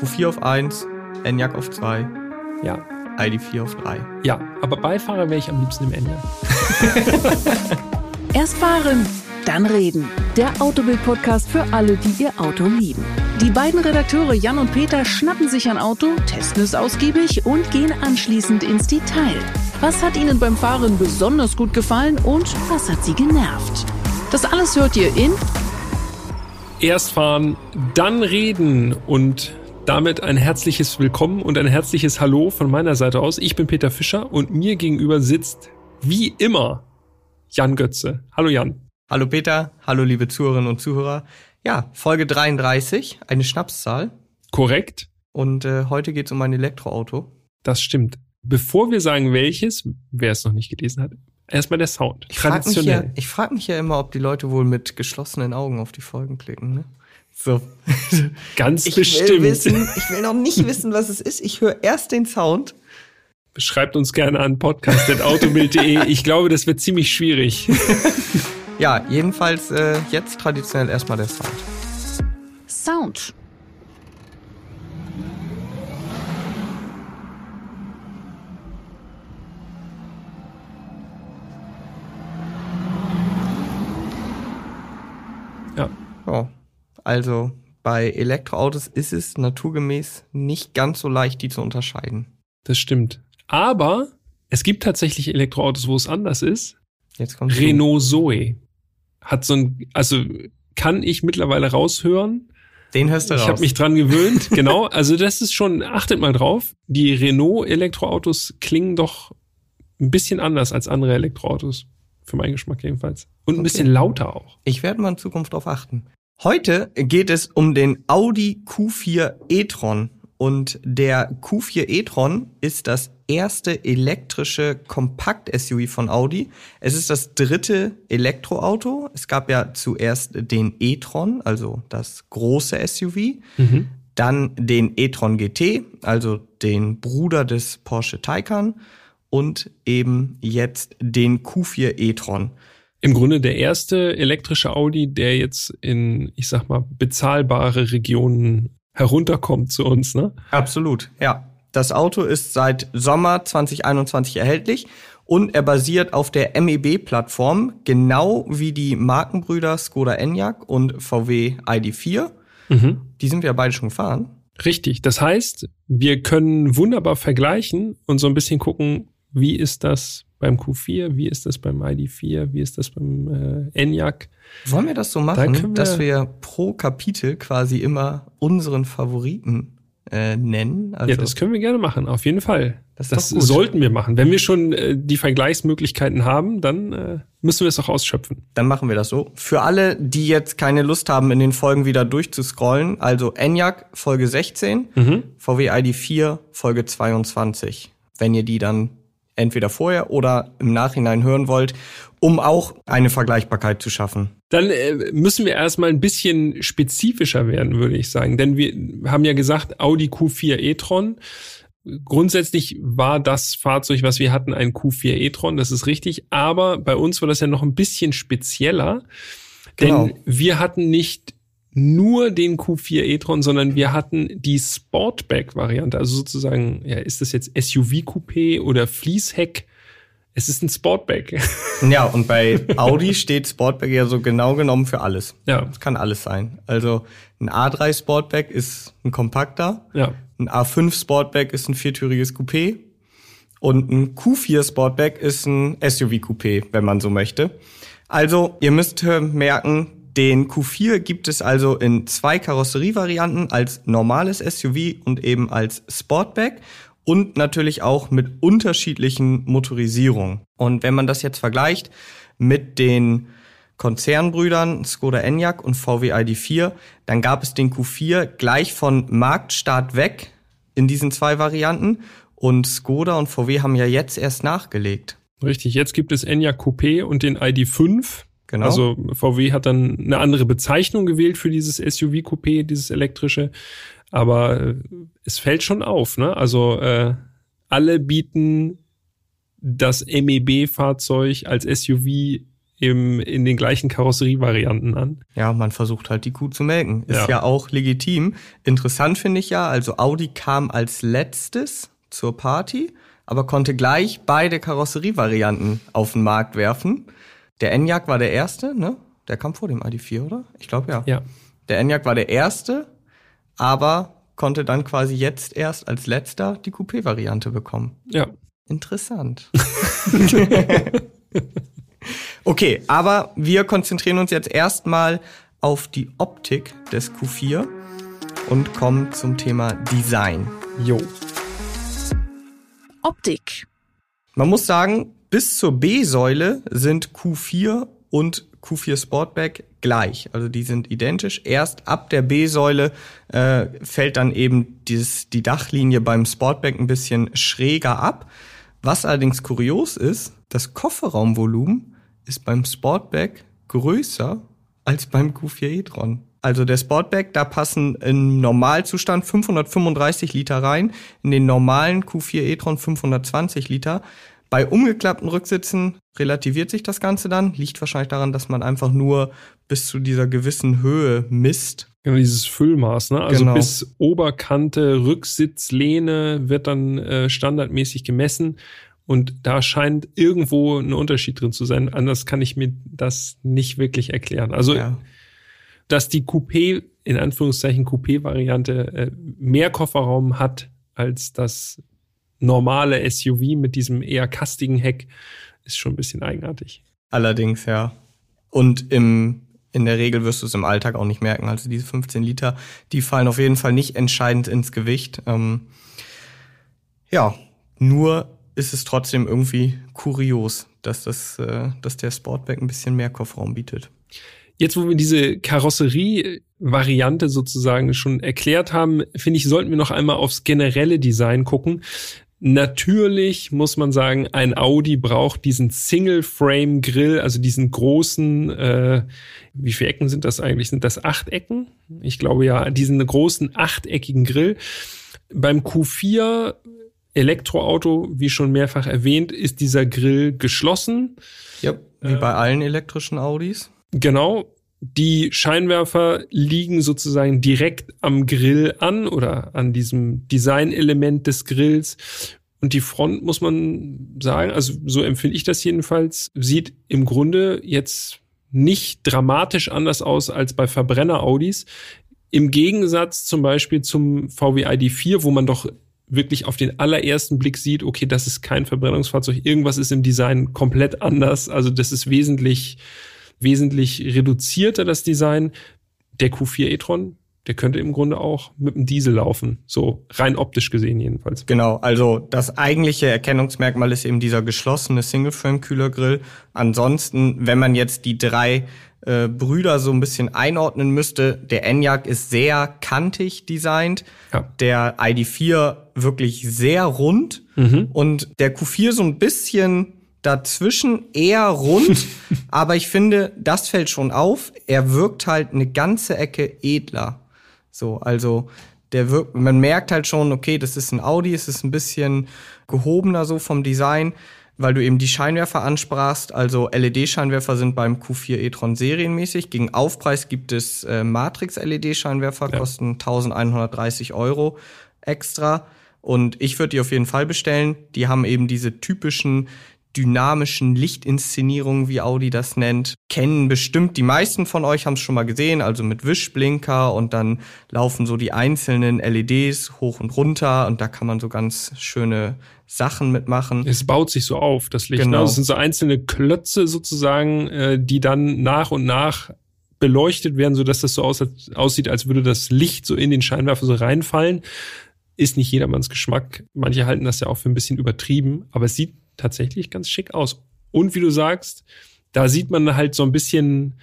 Q4 auf 1, Enyaq auf 2, Ja, ID4 auf 3. ja. Aber Beifahrer wäre ich am liebsten im Ende. Erst fahren, dann reden. Der Autobild-Podcast für alle, die ihr Auto lieben. Die beiden Redakteure Jan und Peter schnappen sich ein Auto, testen es ausgiebig und gehen anschließend ins Detail. Was hat ihnen beim Fahren besonders gut gefallen und was hat sie genervt? Das alles hört ihr in Erst fahren, dann reden und damit ein herzliches Willkommen und ein herzliches Hallo von meiner Seite aus. Ich bin Peter Fischer und mir gegenüber sitzt wie immer Jan Götze. Hallo Jan. Hallo Peter, hallo liebe Zuhörerinnen und Zuhörer. Ja, Folge 33, eine Schnapszahl. Korrekt? Und äh, heute geht's um ein Elektroauto. Das stimmt. Bevor wir sagen welches, wer es noch nicht gelesen hat, erstmal der Sound. Ich frage mich, ja, Traditionell. ich frag mich ja immer, ob die Leute wohl mit geschlossenen Augen auf die Folgen klicken. Ne? So. Ganz Ich will, bestimmt. wissen, ich will noch nicht wissen, was es ist. Ich höre erst den Sound. Schreibt uns gerne an podcast.autobild.de. Ich glaube, das wird ziemlich schwierig. Ja, jedenfalls äh, jetzt traditionell erstmal der Sound. Sound. Ja. Ja, also bei Elektroautos ist es naturgemäß nicht ganz so leicht, die zu unterscheiden. Das stimmt. Aber es gibt tatsächlich Elektroautos, wo es anders ist. Jetzt kommt Renault Zoe hat so ein, also kann ich mittlerweile raushören. Den hörst du Ich raus. habe mich dran gewöhnt. genau. Also das ist schon, achtet mal drauf. Die Renault Elektroautos klingen doch ein bisschen anders als andere Elektroautos. Für meinen Geschmack jedenfalls. Und ein Okay. bisschen lauter auch. Ich werde mal in Zukunft darauf achten. Heute geht es um den Audi Q4 e-tron. Und der Q4 e-tron ist das erste elektrische Kompakt-SUV von Audi. Es ist das dritte Elektroauto. Es gab ja zuerst den e-tron, also das große SUV. Dann den e-tron GT, also den Bruder des Porsche Taycan. Und eben jetzt den Q4 e-tron. Im Grunde der erste elektrische Audi, der jetzt in, ich sag mal, bezahlbare Regionen herunterkommt zu uns, ne? Absolut, ja. Das Auto ist seit Sommer 2021 erhältlich und er basiert auf der MEB-Plattform, genau wie die Markenbrüder Skoda Enyaq und VW ID4. Mhm. Die sind wir ja beide schon gefahren. Richtig. Das heißt, wir können wunderbar vergleichen und so ein bisschen gucken, wie ist das beim Q4, wie ist das beim ID4, wie ist das beim äh, Enyaq. Wollen wir das so machen, wir- dass wir pro Kapitel quasi immer unseren Favoriten äh, nennen? Also, ja, das können wir gerne machen, auf jeden Fall. Das Das, sollten wir machen. Wenn wir schon äh, die Vergleichsmöglichkeiten haben, dann äh, müssen wir es auch ausschöpfen. Dann machen wir das so. Für alle, die jetzt keine Lust haben, in den Folgen wieder durchzuscrollen, also Enyaq Folge 16, Mhm. VW ID4 Folge 22. Wenn ihr die dann entweder vorher oder im Nachhinein hören wollt, um auch eine Vergleichbarkeit zu schaffen. Dann äh, müssen wir erstmal ein bisschen spezifischer werden, würde ich sagen. Denn wir haben ja gesagt, Audi Q4 e-tron. Grundsätzlich war das Fahrzeug, was wir hatten, ein Q4 e-tron, das ist richtig. Aber bei uns war das ja noch ein bisschen spezieller. Genau. Denn wir hatten nicht nur den Q4 e-tron, sondern wir hatten die Sportback-Variante. Also sozusagen, ja, ist das jetzt SUV-Coupé oder Fließheck? Es ist ein Sportback. Ja, und bei Audi steht Sportback ja so genau genommen für alles. ja, Es kann alles sein. Also ein A3 Sportback ist ein kompakter, ja. ein A5 Sportback ist ein viertüriges Coupé und ein Q4 Sportback ist ein SUV-Coupé, wenn man so möchte. Also, ihr müsst merken, den Q4 gibt es also in zwei Karosserievarianten als normales SUV und eben als Sportback und natürlich auch mit unterschiedlichen Motorisierungen. Und wenn man das jetzt vergleicht mit den Konzernbrüdern Skoda Enyaq und VW ID4, dann gab es den Q4 gleich von Marktstart weg in diesen zwei Varianten und Skoda und VW haben ja jetzt erst nachgelegt. Richtig, jetzt gibt es Enyaq Coupé und den ID5. Genau. Also VW hat dann eine andere Bezeichnung gewählt für dieses SUV-Coupé, dieses elektrische. Aber äh, es fällt schon auf, ne? Also äh, alle bieten das MEB-Fahrzeug als SUV im, in den gleichen Karosserievarianten an. Ja, man versucht halt die Kuh zu melken. Ist Ja. ja, auch legitim. Interessant finde ich ja, also Audi kam als letztes zur Party, aber konnte gleich beide Karosserievarianten auf den Markt werfen. Der Enyaq war der erste, ne? Der kam vor dem ID4, oder? Ich glaube ja. Ja. Der Enyaq war der erste, aber konnte dann quasi jetzt erst als letzter die Coupé-Variante bekommen. Ja. Interessant. okay, aber wir konzentrieren uns jetzt erstmal auf die Optik des Q4 und kommen zum Thema Design. Jo. Optik. Man muss sagen, bis zur B-Säule sind Q4 und Q4 Sportback gleich. Also die sind identisch. Erst ab der B-Säule äh, fällt dann eben dieses, die Dachlinie beim Sportback ein bisschen schräger ab. Was allerdings kurios ist, das Kofferraumvolumen ist beim Sportback größer als beim Q4 e-tron. Also der Sportback, da passen im Normalzustand 535 Liter rein, in den normalen Q4 e-tron 520 Liter. Bei umgeklappten Rücksitzen relativiert sich das Ganze dann. Liegt wahrscheinlich daran, dass man einfach nur bis zu dieser gewissen Höhe misst. Genau, dieses Füllmaß, ne? Also Genau. bis Oberkante, Rücksitzlehne wird dann äh, standardmäßig gemessen. Und da scheint irgendwo ein Unterschied drin zu sein. Anders kann ich mir das nicht wirklich erklären. Also, Ja. dass die Coupé, in Anführungszeichen Coupé-Variante, äh, mehr Kofferraum hat als das normale SUV mit diesem eher kastigen Heck, ist schon ein bisschen eigenartig. Allerdings, ja. Und im, in der Regel wirst du es im Alltag auch nicht merken. Also diese 15 Liter, die fallen auf jeden Fall nicht entscheidend ins Gewicht. Ähm, ja, nur ist es trotzdem irgendwie kurios, dass das, äh, dass der Sportback ein bisschen mehr Kofferraum bietet. Jetzt, wo wir diese Karosserie-Variante sozusagen schon erklärt haben, finde ich, sollten wir noch einmal aufs generelle Design gucken. Natürlich muss man sagen, ein Audi braucht diesen Single-Frame-Grill, also diesen großen, äh, wie viele Ecken sind das eigentlich? Sind das acht Ecken? Ich glaube ja, diesen großen achteckigen Grill. Beim Q4 Elektroauto, wie schon mehrfach erwähnt, ist dieser Grill geschlossen. Ja, wie bei allen elektrischen Audis. Genau. Die Scheinwerfer liegen sozusagen direkt am Grill an oder an diesem Designelement des Grills. Und die Front, muss man sagen, also so empfinde ich das jedenfalls, sieht im Grunde jetzt nicht dramatisch anders aus als bei Verbrenner-Audis. Im Gegensatz zum Beispiel zum VW ID4, wo man doch wirklich auf den allerersten Blick sieht, okay, das ist kein Verbrennungsfahrzeug, irgendwas ist im Design komplett anders. Also das ist wesentlich wesentlich reduzierter das Design. Der Q4 e-tron, der könnte im Grunde auch mit dem Diesel laufen, so rein optisch gesehen jedenfalls. Genau, also das eigentliche Erkennungsmerkmal ist eben dieser geschlossene Single-Frame-Kühlergrill. Ansonsten, wenn man jetzt die drei äh, Brüder so ein bisschen einordnen müsste, der Enyaq ist sehr kantig designt, Ja. der ID4 wirklich sehr rund und der Q4 so ein bisschen dazwischen eher rund, aber ich finde, das fällt schon auf. Er wirkt halt eine ganze Ecke edler. So, also der wirkt, man merkt halt schon, okay, das ist ein Audi, es ist ein bisschen gehobener so vom Design, weil du eben die Scheinwerfer ansprachst. Also LED-Scheinwerfer sind beim Q4 e-tron serienmäßig. Gegen Aufpreis gibt es äh, Matrix-LED-Scheinwerfer, Ja. kosten 1130 Euro extra. Und ich würde die auf jeden Fall bestellen. Die haben eben diese typischen dynamischen Lichtinszenierungen, wie Audi das nennt, kennen bestimmt die meisten von euch haben es schon mal gesehen, also mit Wischblinker und dann laufen so die einzelnen LEDs hoch und runter und da kann man so ganz schöne Sachen mitmachen. Es baut sich so auf, das Licht. Genau. Ne? Das sind so einzelne Klötze sozusagen, äh, die dann nach und nach beleuchtet werden, so dass das so aus, aussieht, als würde das Licht so in den Scheinwerfer so reinfallen. Ist nicht jedermanns Geschmack. Manche halten das ja auch für ein bisschen übertrieben, aber es sieht tatsächlich ganz schick aus. Und wie du sagst, da sieht man halt so ein bisschen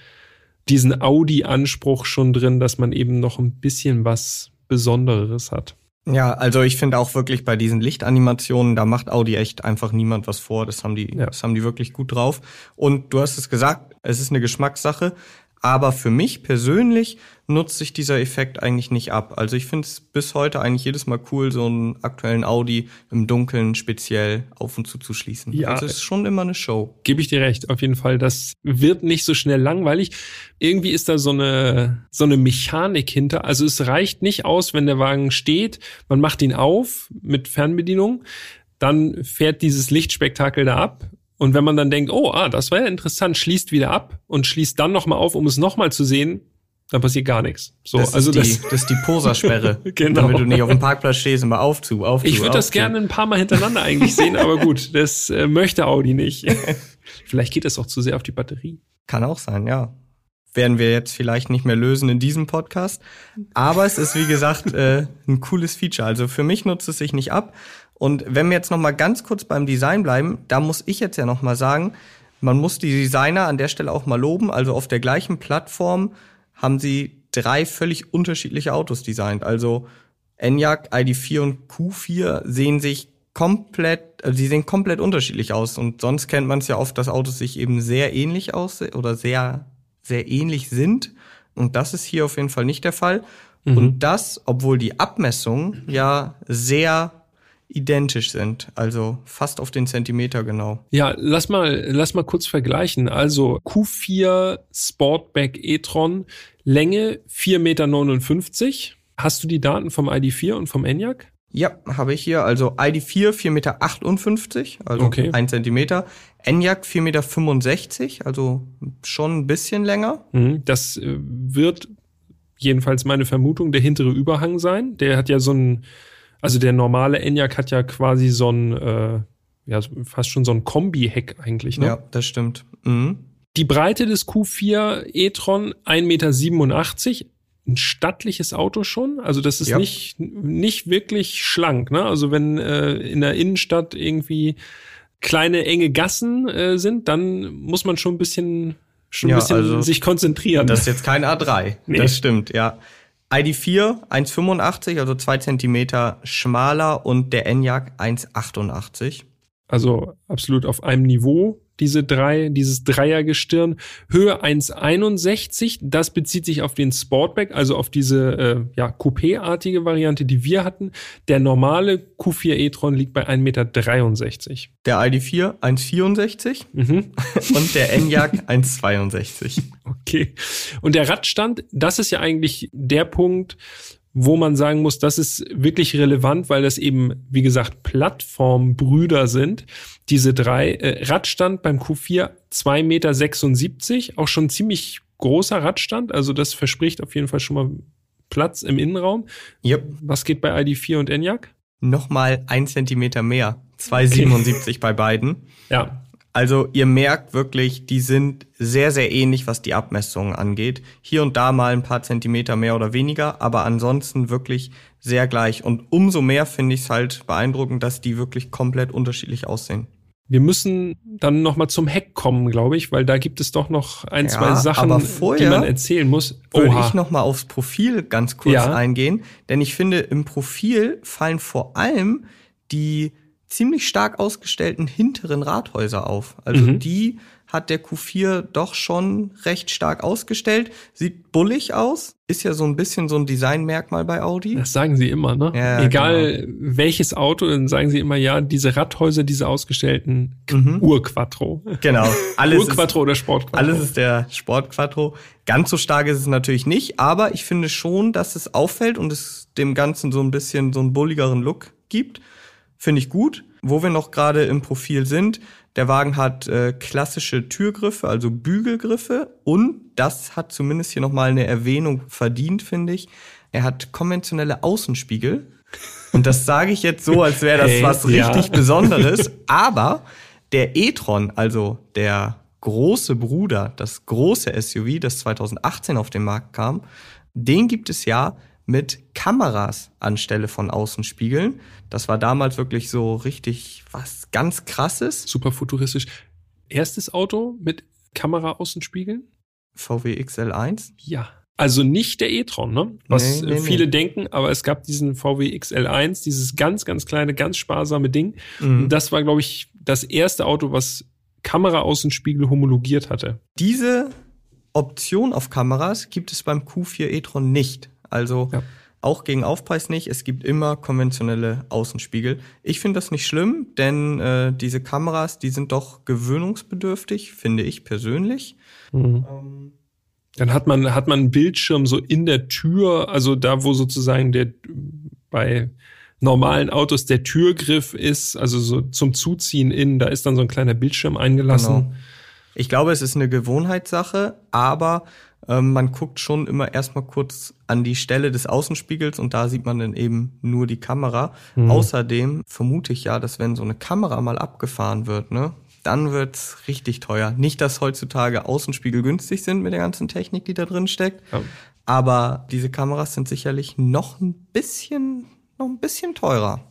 diesen Audi-Anspruch schon drin, dass man eben noch ein bisschen was Besonderes hat. Ja, also ich finde auch wirklich bei diesen Lichtanimationen, da macht Audi echt einfach niemand was vor. Das haben die, Ja. das haben die wirklich gut drauf. Und du hast es gesagt, es ist eine Geschmackssache. Aber für mich persönlich nutzt sich dieser Effekt eigentlich nicht ab. Also ich finde es bis heute eigentlich jedes Mal cool, so einen aktuellen Audi im Dunkeln speziell auf und zu zu schließen. Ja. Also es ist schon immer eine Show. Gebe ich dir recht, auf jeden Fall. Das wird nicht so schnell langweilig. Irgendwie ist da so eine, so eine Mechanik hinter. Also es reicht nicht aus, wenn der Wagen steht, man macht ihn auf mit Fernbedienung, dann fährt dieses Lichtspektakel da ab. Und wenn man dann denkt, oh, ah, das war ja interessant, schließt wieder ab und schließt dann nochmal auf, um es nochmal zu sehen, dann passiert gar nichts. So, das also ist die, das, das ist die Posersperre. Genau. Damit du nicht auf dem Parkplatz stehst, immer auf zu, auf zu. ich würde das gerne ein paar Mal hintereinander eigentlich sehen, aber gut, das äh, möchte Audi nicht. Vielleicht geht das auch zu sehr auf die Batterie. Kann auch sein, ja. Werden wir jetzt vielleicht nicht mehr lösen in diesem Podcast. Aber es ist, wie gesagt, äh, ein cooles Feature. Also für mich nutzt es sich nicht ab. Und wenn wir jetzt noch mal ganz kurz beim Design bleiben, da muss ich jetzt ja noch mal sagen, man muss die Designer an der Stelle auch mal loben. Also auf der gleichen Plattform haben sie drei völlig unterschiedliche Autos designt. Also Enyaq, ID4 und Q4 sehen sich komplett, also sie sehen komplett unterschiedlich aus. Und sonst kennt man es ja oft, dass Autos sich eben sehr ähnlich aussehen oder sehr, sehr ähnlich sind. Und das ist hier auf jeden Fall nicht der Fall. Und das, obwohl die Abmessungen ja sehr identisch sind, also fast auf den Zentimeter genau. Ja, lass mal, lass mal kurz vergleichen. Also Q4 Sportback e-tron, Länge 4,59 Meter. Hast du die Daten vom ID4 und vom Enyaq? Ja, habe ich hier. Also ID4 4,58 Meter, also Okay. ein Zentimeter. Enyaq 4,65 Meter, also schon ein bisschen länger. Mhm, Das äh, wird jedenfalls meine Vermutung der hintere Überhang sein. Der hat ja so ein, also der normale Enyaq hat ja quasi so ein, äh, ja, fast schon so ein Kombi-Heck eigentlich. Ne? Ja, das stimmt. Mhm. Die Breite des Q4 e-tron 1,87 Meter. Ein stattliches Auto schon. Also das ist Ja. nicht, nicht wirklich schlank. Ne? Also wenn äh, in der Innenstadt irgendwie kleine, enge Gassen äh, sind, dann muss man schon ein bisschen, schon ein Ja, bisschen also sich konzentrieren. Das ist jetzt kein A3. Nee. Das stimmt, ja. ID4 1,85, also zwei Zentimeter schmaler und der Enyaq 1,88. Also absolut auf einem Niveau, diese drei, dieses Dreiergestirn. Höhe 1,61, das bezieht sich auf den Sportback, also auf diese äh, ja, Coupé-artige Variante, die wir hatten. Der normale Q4 e-tron liegt bei 1,63 Meter. Der ID4 1,64 Mhm. und der Enyaq 1,62. Okay. Und der Radstand, das ist ja eigentlich der Punkt, wo man sagen muss, das ist wirklich relevant, weil das eben, wie gesagt, Plattformbrüder sind. Diese drei. Äh, Radstand beim Q4 2,76 Meter, auch schon ziemlich großer Radstand. Also das verspricht auf jeden Fall schon mal Platz im Innenraum. Yep. Was geht bei ID4 und Enyaq? Nochmal ein Zentimeter mehr. 2,77 bei beiden. Ja, Also ihr merkt wirklich, die sind sehr, sehr ähnlich, was die Abmessungen angeht. Hier und da mal ein paar Zentimeter mehr oder weniger, aber ansonsten wirklich sehr gleich. Und umso mehr finde ich es halt beeindruckend, dass die wirklich komplett unterschiedlich aussehen. wir müssen dann noch mal zum Heck kommen, glaube ich, weil da gibt es doch noch ein, Ja, zwei Sachen, die man erzählen muss. Würde Oha. ich noch mal aufs Profil ganz kurz Ja. eingehen, denn ich finde, im Profil fallen vor allem die ziemlich stark ausgestellten hinteren Rathäuser auf. Also Mhm. die hat der Q4 doch schon recht stark ausgestellt. Sieht bullig aus, ist ja so ein bisschen so ein Designmerkmal bei Audi. Das sagen sie immer, ne? Ja, Egal welches Auto, dann sagen sie immer, ja, diese Radhäuser, diese ausgestellten Mhm. Urquattro. Genau, alles Urquattro oder Sportquattro. alles ist der Sportquattro. Ganz so stark ist es natürlich nicht, aber ich finde schon, dass es auffällt und es dem Ganzen so ein bisschen so einen bulligeren Look gibt. Finde ich gut. Wo wir noch gerade im Profil sind, der Wagen hat äh, klassische Türgriffe, also Bügelgriffe und das hat zumindest hier nochmal eine Erwähnung verdient, finde ich. Er hat konventionelle Außenspiegel. Und das sage ich jetzt so, als wäre das Hey, was ja. richtig Besonderes. Aber der e-tron, also der große Bruder, das große SUV, das 2018 auf den Markt kam, den gibt es ja mit Kameras anstelle von Außenspiegeln. Das war damals wirklich so richtig was ganz krasses. Super futuristisch. Erstes Auto mit Kamera-Außenspiegeln? VW XL1. Ja. Also nicht der e-tron, ne? Was Nee, nee, äh, viele nee. denken, aber es gab diesen VW XL1, dieses ganz, ganz kleine, ganz sparsame Ding. Mhm. Und das war, glaube ich, das erste Auto, was Kamera-Außenspiegel homologiert hatte. Diese Option auf Kameras gibt es beim Q4 e-tron nicht. Also ja. auch gegen Aufpreis nicht. Es gibt immer konventionelle Außenspiegel. Ich finde das nicht schlimm, denn äh, diese Kameras, die sind doch gewöhnungsbedürftig, finde ich persönlich. Mhm. Ähm, dann hat man, hat man einen Bildschirm so in der Tür, also da, wo sozusagen der bei normalen Autos der Türgriff ist, also so zum Zuziehen innen, da ist dann so ein kleiner Bildschirm eingelassen. Genau. Ich glaube, es ist eine Gewohnheitssache, aber ähm, man guckt schon immer erstmal kurz an die Stelle des Außenspiegels und da sieht man dann eben nur die Kamera. Mhm. Außerdem vermute ich ja, dass wenn so eine Kamera mal abgefahren wird, ne, dann wird's richtig teuer. Nicht, dass heutzutage Außenspiegel günstig sind mit der ganzen Technik, die da drin steckt. Ja. Aber diese Kameras sind sicherlich noch ein bisschen, noch ein bisschen teurer.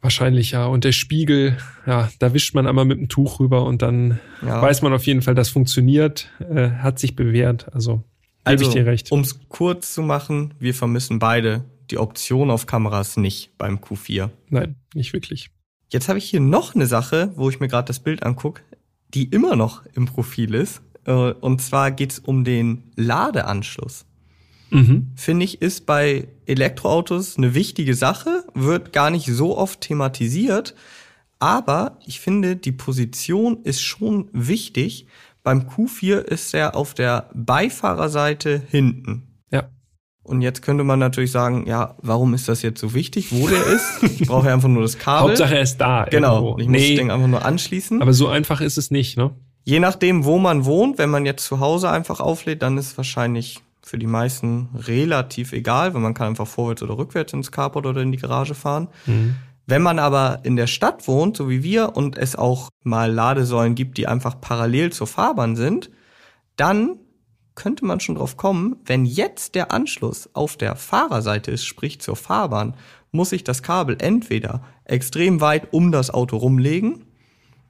Wahrscheinlich ja. Und der Spiegel, ja, da wischt man einmal mit dem Tuch rüber und dann ja. weiß man auf jeden Fall, das funktioniert, äh, hat sich bewährt. Also, also ich dir recht. Um es kurz zu machen, wir vermissen beide die Option auf Kameras nicht beim Q4. Nein, nicht wirklich. Jetzt habe ich hier noch eine Sache, wo ich mir gerade das Bild angucke, die immer noch im Profil ist. Äh, und zwar geht's um den Ladeanschluss. Mhm. Finde ich, ist bei Elektroautos eine wichtige Sache, wird gar nicht so oft thematisiert. Aber ich finde, die Position ist schon wichtig. Beim Q4 ist er auf der Beifahrerseite hinten. Und jetzt könnte man natürlich sagen, ja, warum ist das jetzt so wichtig, wo der ist? Ich brauche ja einfach nur das Kabel. Hauptsache er ist da. Genau. Irgendwo. Ich muss das Ding einfach nur anschließen. Aber so einfach ist es nicht, ne? Je nachdem, wo man wohnt, wenn man jetzt zu Hause einfach auflädt, dann ist es wahrscheinlich für die meisten relativ egal, weil man kann einfach vorwärts oder rückwärts ins Carport oder in die Garage fahren. Mhm. Wenn man aber in der Stadt wohnt, so wie wir, und es auch mal Ladesäulen gibt, die einfach parallel zur Fahrbahn sind, dann könnte man schon drauf kommen, wenn jetzt der Anschluss auf der Fahrerseite ist, sprich zur Fahrbahn, muss ich das Kabel entweder extrem weit um das Auto rumlegen,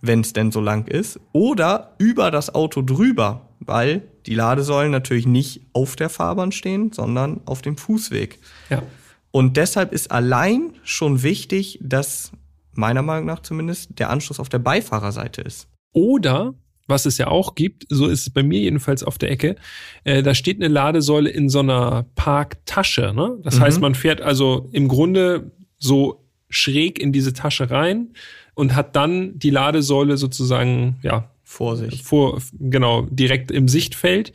wenn es denn so lang ist, oder über das Auto drüber, weil die Ladesäulen natürlich nicht auf der Fahrbahn stehen, sondern auf dem Fußweg. Ja. Und deshalb ist allein schon wichtig, dass meiner Meinung nach zumindest der Anschluss auf der Beifahrerseite ist. Oder was es ja auch gibt, so ist es bei mir jedenfalls auf der Ecke, äh, da steht eine Ladesäule in so einer Parktasche. Ne? Das mhm. heißt, man fährt also im Grunde so schräg in diese Tasche rein und hat dann die Ladesäule sozusagen, ja, vor sich. Vor, genau, direkt im Sichtfeld.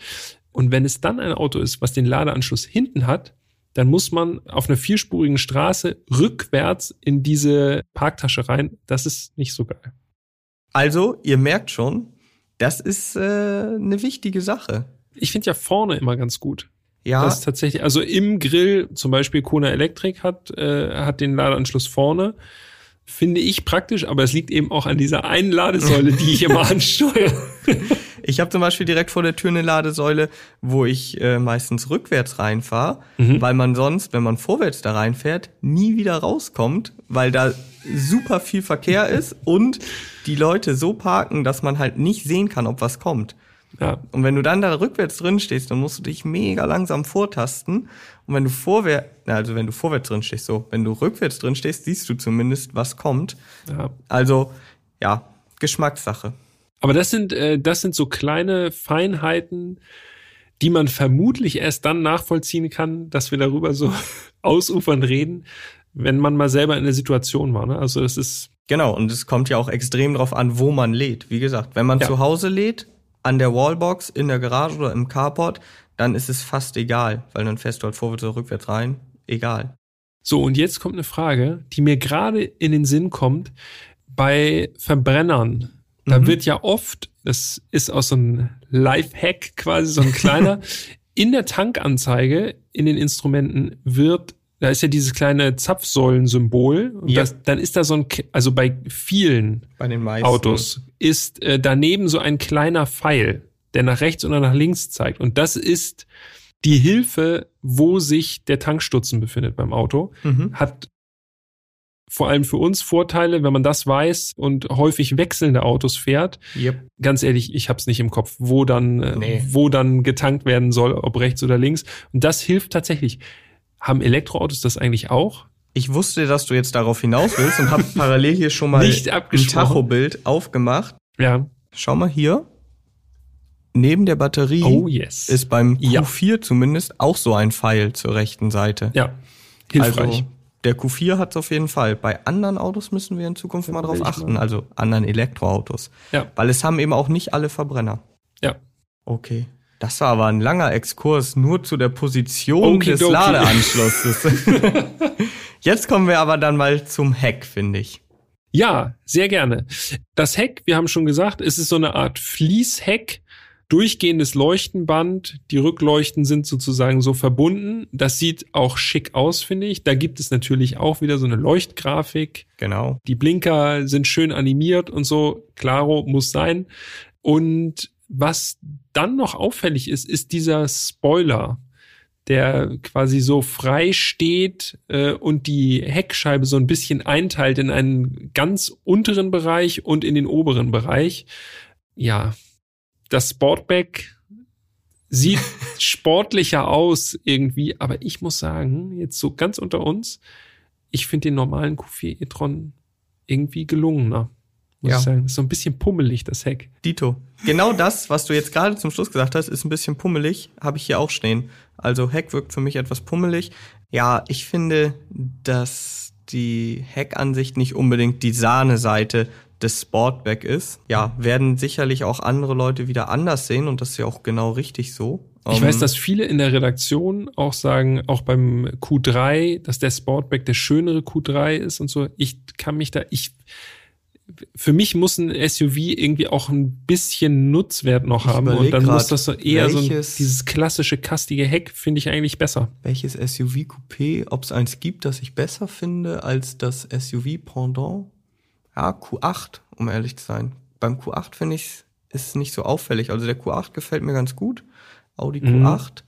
Und wenn es dann ein Auto ist, was den Ladeanschluss hinten hat, dann muss man auf einer vierspurigen Straße rückwärts in diese Parktasche rein. Das ist nicht so geil. Also, ihr merkt schon, das ist äh, eine wichtige Sache. Ich finde ja vorne immer ganz gut. Ja. Das ist tatsächlich, also im Grill, zum Beispiel Kona Electric hat, äh, hat den Ladeanschluss vorne. Finde ich praktisch, aber es liegt eben auch an dieser einen Ladesäule, die ich immer ansteuere. Ich habe zum Beispiel direkt vor der Tür eine Ladesäule, wo ich äh, meistens rückwärts reinfahre, mhm. weil man sonst, wenn man vorwärts da reinfährt, nie wieder rauskommt, weil da super viel Verkehr ist und die Leute so parken, dass man halt nicht sehen kann, ob was kommt. Ja. Und wenn du dann da rückwärts drin stehst, dann musst du dich mega langsam vortasten. Und wenn du vorwärts, also wenn du vorwärts drin stehst, so, wenn du rückwärts drin stehst, siehst du zumindest, was kommt. Ja. Also, ja, Geschmackssache. Aber das sind, äh, das sind so kleine Feinheiten, die man vermutlich erst dann nachvollziehen kann, dass wir darüber so ausufern reden, wenn man mal selber in der Situation war. Ne? Also das ist genau und es kommt ja auch extrem drauf an, wo man lädt. Wie gesagt, wenn man ja. zu Hause lädt, an der Wallbox, in der Garage oder im Carport, dann ist es fast egal, weil dann fährst du halt vorwärts oder rückwärts rein. Egal. So und jetzt kommt eine Frage, die mir gerade in den Sinn kommt. Bei Verbrennern, da mhm. wird ja oft, das ist auch so ein Life-Hack quasi, so ein kleiner, in der Tankanzeige in den Instrumenten wird da ist ja dieses kleine Zapfsäulensymbol. Ja. Das, dann ist da so ein, also bei vielen bei den meisten. Autos ist äh, daneben so ein kleiner Pfeil, der nach rechts oder nach links zeigt. Und das ist die Hilfe, wo sich der Tankstutzen befindet beim Auto. Mhm. Hat vor allem für uns Vorteile, wenn man das weiß und häufig wechselnde Autos fährt. Yep. Ganz ehrlich, ich habe es nicht im Kopf, wo dann, äh, nee. wo dann getankt werden soll, ob rechts oder links. Und das hilft tatsächlich. Haben Elektroautos das eigentlich auch? Ich wusste, dass du jetzt darauf hinaus willst und habe parallel hier schon mal Nicht ein Tachobild aufgemacht. Ja. Schau mal hier. neben der Batterie Oh yes. ist beim Ja. Q4 zumindest auch so ein Pfeil zur rechten Seite. ja, hilfreich. Also der Q4 hat es auf jeden Fall. Bei anderen Autos müssen wir in Zukunft mal drauf achten, also anderen Elektroautos. ja, Weil es haben eben auch nicht alle Verbrenner. ja. Okay. Das war aber ein langer Exkurs nur zu der Position des Okidoki. Ladeanschlusses. Jetzt kommen wir aber dann mal zum Heck, finde ich. Ja, sehr gerne. Das Heck, wir haben schon gesagt, es ist so eine Art Fließheck, durchgehendes Leuchtenband. Die Rückleuchten sind sozusagen so verbunden. Das sieht auch schick aus, finde ich. Da gibt es natürlich auch wieder so eine Leuchtgrafik. Genau. Die Blinker sind schön animiert und so. Claro, muss sein. Und was dann noch auffällig ist, ist dieser Spoiler, der quasi so frei steht äh, und die Heckscheibe so ein bisschen einteilt in einen ganz unteren Bereich und in den oberen Bereich. Ja, das Sportback sieht sportlicher aus irgendwie, aber ich muss sagen, jetzt so ganz unter uns, ich finde den normalen Q4 e-tron irgendwie gelungener. Muss Ja. ich sagen. Ist so ein bisschen pummelig, das Heck. Dito. Genau das, was du jetzt gerade zum Schluss gesagt hast, ist ein bisschen pummelig, habe ich hier auch stehen. Also Heck wirkt für mich etwas pummelig. Ja, ich finde, dass die Heckansicht nicht unbedingt die Sahneseite des Sportback ist. Ja, werden sicherlich auch andere Leute wieder anders sehen und das ist ja auch genau richtig so. Ich Ähm, weiß, dass viele in der Redaktion auch sagen, auch beim Q3, dass der Sportback der schönere Q3 ist und so. Ich kann mich da, ich, für mich muss ein SUV irgendwie auch ein bisschen Nutzwert noch Ich haben und dann muss grad, das so eher so ein, welches- dieses klassische kastige Heck finde ich eigentlich besser. Welches SUV-Coupé, ob es eins gibt, das ich besser finde als das SUV-Pendant? Ja, Q8, um ehrlich zu sein. Beim Q8 finde ich, ist es nicht so auffällig. Also der Q8 gefällt mir ganz gut. Audi Mhm. Q8.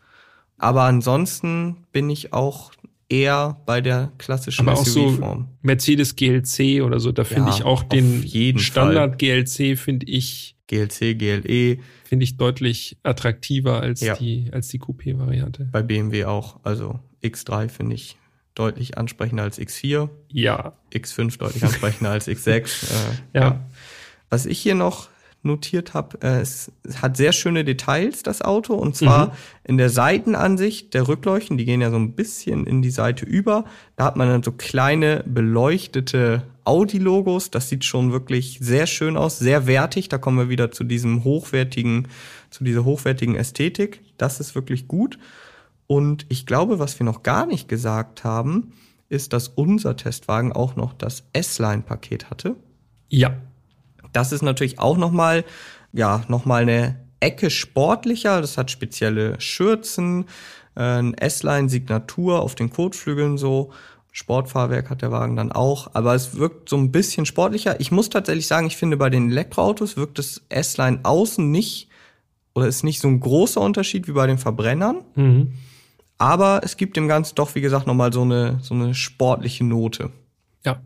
Aber ansonsten bin ich auch eher bei der klassischen Aber auch so SUV-Form. Mercedes GLC oder so, da finde Ja, ich auch den Standard GLC finde ich GLC, GLE, finde ich deutlich attraktiver als Ja. die als die Coupé Variante. bei BMW auch. Also X3 finde ich deutlich ansprechender als X4. Ja. X5 deutlich ansprechender als X6. Äh, Ja. Was ich hier noch notiert habe, äh, es hat sehr schöne Details, das Auto. Und zwar Mhm. in der Seitenansicht der Rückleuchten, die gehen ja so ein bisschen in die Seite über. Da hat man dann so kleine beleuchtete Audi-Logos. Das sieht schon wirklich sehr schön aus, sehr wertig. Da kommen wir wieder zu diesem hochwertigen, zu dieser hochwertigen Ästhetik. Das ist wirklich gut. Und ich glaube, was wir noch gar nicht gesagt haben, ist, dass unser Testwagen auch noch das S-Line-Paket hatte. Ja. Das ist natürlich auch nochmal, ja, nochmal eine Ecke sportlicher. Das hat spezielle Schürzen, äh, ein S-Line-Signatur auf den Kotflügeln so. Sportfahrwerk hat der Wagen dann auch, aber es wirkt so ein bisschen sportlicher. Ich muss tatsächlich sagen, ich finde bei den Elektroautos wirkt das S-Line außen nicht oder ist nicht so ein großer Unterschied wie bei den Verbrennern, Mhm. aber es gibt dem Ganzen doch, wie gesagt, nochmal so eine, so eine sportliche Note. Ja.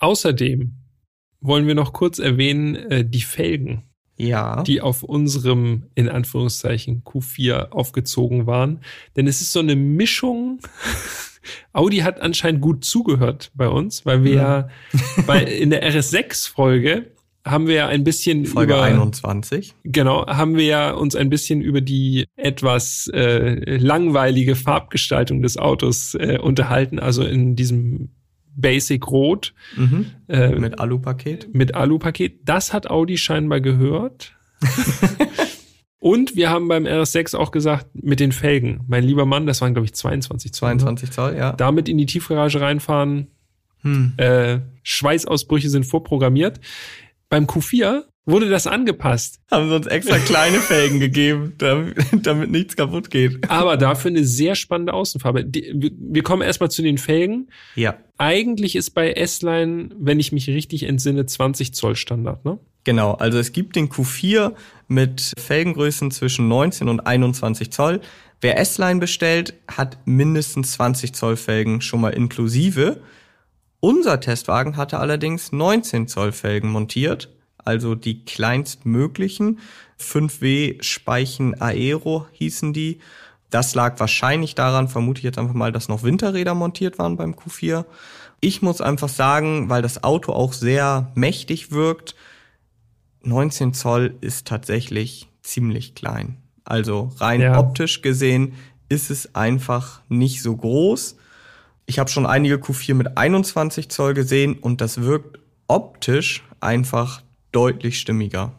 Außerdem wollen wir noch kurz erwähnen, äh, die Felgen, Ja. die auf unserem, in Anführungszeichen, Q4 aufgezogen waren. Denn es ist so eine Mischung. Audi hat anscheinend gut zugehört bei uns, weil wir ja bei, in der RS6-Folge haben wir ja ein bisschen Folge über 21. Genau, haben wir ja uns ein bisschen über die etwas äh, langweilige Farbgestaltung des Autos äh, unterhalten, also in diesem Basic Rot Mhm. äh, mit, Alupaket. mit Alu-Paket. Das hat Audi scheinbar gehört. Und wir haben beim RS6 auch gesagt, mit den Felgen. Mein lieber Mann, das waren, glaube ich, 22 Zoll. ne? 22 Zoll, ja. Damit in die Tiefgarage reinfahren, Hm. äh, Schweißausbrüche sind vorprogrammiert. Beim Q4 wurde das angepasst. Haben sie uns extra kleine Felgen gegeben, damit, damit nichts kaputt geht. Aber dafür eine sehr spannende Außenfarbe. Die, wir, wir kommen erstmal zu den Felgen. Ja, Eigentlich ist bei S-Line, wenn ich mich richtig entsinne, 20 Zoll Standard, ne? genau. Also es gibt den Q4 mit Felgengrößen zwischen 19 und 21 Zoll. Wer S-Line bestellt, hat mindestens 20 Zoll Felgen schon mal inklusive. Unser Testwagen hatte allerdings 19 Zoll Felgen montiert, also die kleinstmöglichen. 5W Speichen Aero hießen die. Das lag wahrscheinlich daran, vermute ich jetzt einfach mal, dass noch Winterräder montiert waren beim Q4. Ich muss einfach sagen, weil das Auto auch sehr mächtig wirkt, 19 Zoll ist tatsächlich ziemlich klein. Also rein Ja. optisch gesehen ist es einfach nicht so groß. Ich habe schon einige Q4 mit 21 Zoll gesehen und das wirkt optisch einfach deutlich stimmiger.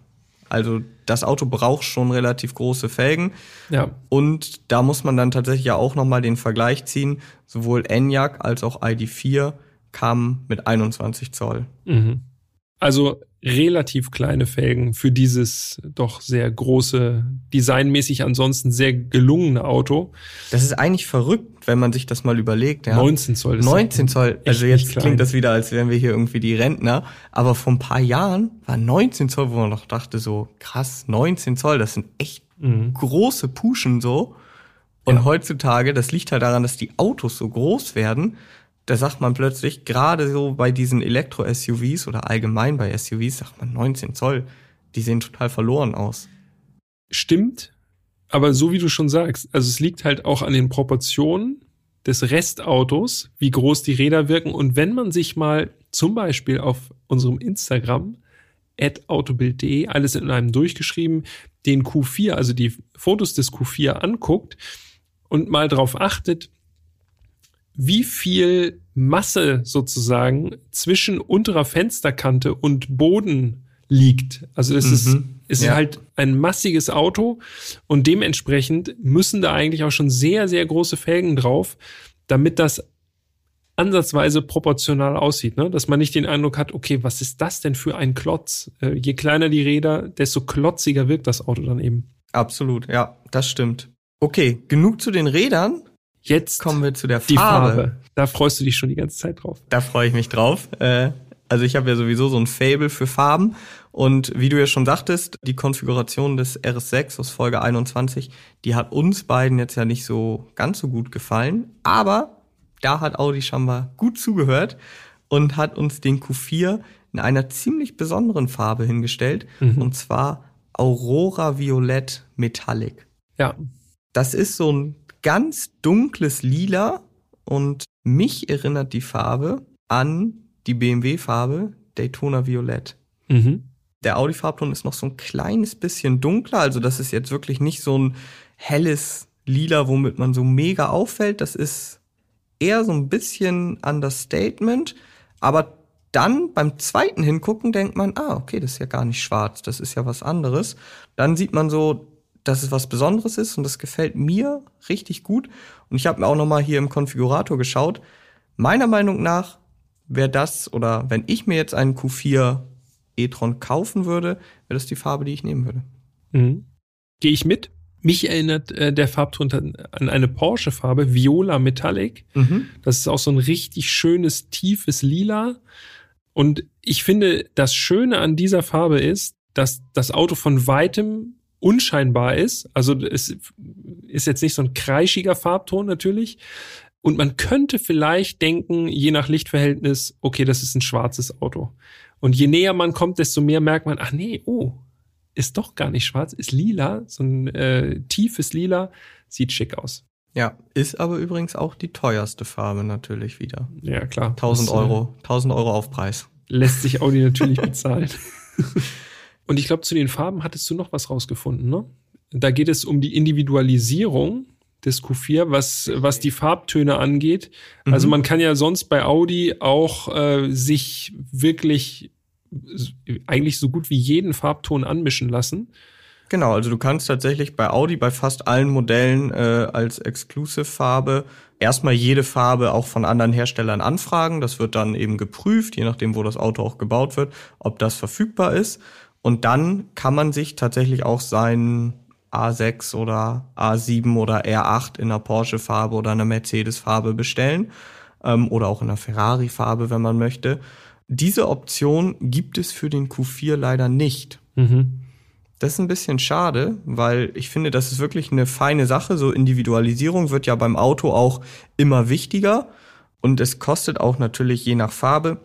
Also das Auto braucht schon relativ große Felgen Ja. und da muss man dann tatsächlich ja auch nochmal den Vergleich ziehen. Sowohl Enyaq als auch ID4 kamen mit 21 Zoll. Mhm. Also relativ kleine Felgen für dieses doch sehr große, designmäßig ansonsten sehr gelungene Auto. Das ist eigentlich verrückt, wenn man sich das mal überlegt. Ja. 19 Zoll. ist 19 Zoll. Also jetzt klingt das wieder, als wären wir hier irgendwie die Rentner. Aber vor ein paar Jahren war 19 Zoll, wo man noch dachte so, krass, 19 Zoll, das sind echt Mhm. große Puschen so. Und Ja. heutzutage, das liegt halt daran, dass die Autos so groß werden. Da sagt man plötzlich, gerade so bei diesen Elektro-SUVs oder allgemein bei SUVs, sagt man 19 Zoll. Die sehen total verloren aus. Stimmt, aber so wie du schon sagst, also es liegt halt auch an den Proportionen des Restautos, wie groß die Räder wirken. Und wenn man sich mal zum Beispiel auf unserem Instagram autobild.de, alles in einem durchgeschrieben, den Q4, also die Fotos des Q4 anguckt und mal drauf achtet, wie viel Masse sozusagen zwischen unterer Fensterkante und Boden liegt. Also es ist, Mhm. es ist Ja. halt ein massiges Auto und dementsprechend müssen da eigentlich auch schon sehr, sehr große Felgen drauf, damit das ansatzweise proportional aussieht, ne? dass man nicht den Eindruck hat, okay, was ist das denn für ein Klotz? Äh, je kleiner die Räder, desto klotziger wirkt das Auto dann eben. Absolut, ja, das stimmt. Okay, genug zu den Rädern. Jetzt Kommen wir zu der die Farbe. Farbe. Da freust du dich schon die ganze Zeit drauf. Da freue ich mich drauf. Äh, also ich habe ja sowieso so ein Fable für Farben. Und wie du ja schon sagtest, die Konfiguration des RS6 aus Folge 21, die hat uns beiden jetzt ja nicht so ganz so gut gefallen. Aber da hat Audi scheinbar gut zugehört und hat uns den Q4 in einer ziemlich besonderen Farbe hingestellt. Mhm. Und zwar Aurora Violett Metallic. Ja, Das ist so ein ganz dunkles Lila und mich erinnert die Farbe an die BMW-Farbe Daytona Violett. mhm. Der Audi-Farbton ist noch so ein kleines bisschen dunkler, also das ist jetzt wirklich nicht so ein helles Lila, womit man so mega auffällt. Das ist eher so ein bisschen Understatement, aber dann beim zweiten Hingucken denkt man, ah, okay, das ist ja gar nicht schwarz, das ist ja was anderes. Dann sieht man so, dass es was Besonderes ist und das gefällt mir richtig gut. Und ich habe mir auch noch mal hier im Konfigurator geschaut. Meiner Meinung nach wäre das oder wenn ich mir jetzt einen Q4 e-tron kaufen würde, wäre das die Farbe, die ich nehmen würde. Mhm. Gehe ich mit? Mich erinnert äh, der Farbton an an eine Porsche-Farbe, Viola Metallic. Mhm. Das ist auch so ein richtig schönes, tiefes Lila. Und ich finde, das Schöne an dieser Farbe ist, dass das Auto von weitem unscheinbar ist. Also es ist jetzt nicht so ein kreischiger Farbton natürlich. Und man könnte vielleicht denken, je nach Lichtverhältnis, okay, das ist ein schwarzes Auto. Und je näher man kommt, desto mehr merkt man, ach nee, oh, ist doch gar nicht schwarz, ist lila, so ein äh, tiefes Lila, sieht schick aus. Ja, ist aber übrigens auch die teuerste Farbe natürlich wieder. Ja, klar. 1000 Das, äh, Euro, 1000 Euro Aufpreis. lässt sich Audi natürlich bezahlen. Und ich glaube, zu den Farben hattest du noch was rausgefunden, ne? Da geht es um die Individualisierung des Q4, was, was die Farbtöne angeht. Also Mhm. man kann ja sonst bei Audi auch äh, sich wirklich eigentlich so gut wie jeden Farbton anmischen lassen. Genau, also du kannst tatsächlich bei Audi bei fast allen Modellen äh, als Exclusive-Farbe erstmal jede Farbe auch von anderen Herstellern anfragen. Das wird dann eben geprüft, je nachdem, wo das Auto auch gebaut wird, ob das verfügbar ist. Und dann kann man sich tatsächlich auch seinen A6 oder A7 oder R8 in einer Porsche-Farbe oder einer Mercedes-Farbe bestellen ähm, oder auch in einer Ferrari-Farbe, wenn man möchte. Diese Option gibt es für den Q4 leider nicht. Mhm. Das ist ein bisschen schade, weil ich finde, das ist wirklich eine feine Sache. So Individualisierung wird ja beim Auto auch immer wichtiger und es kostet auch natürlich je nach Farbe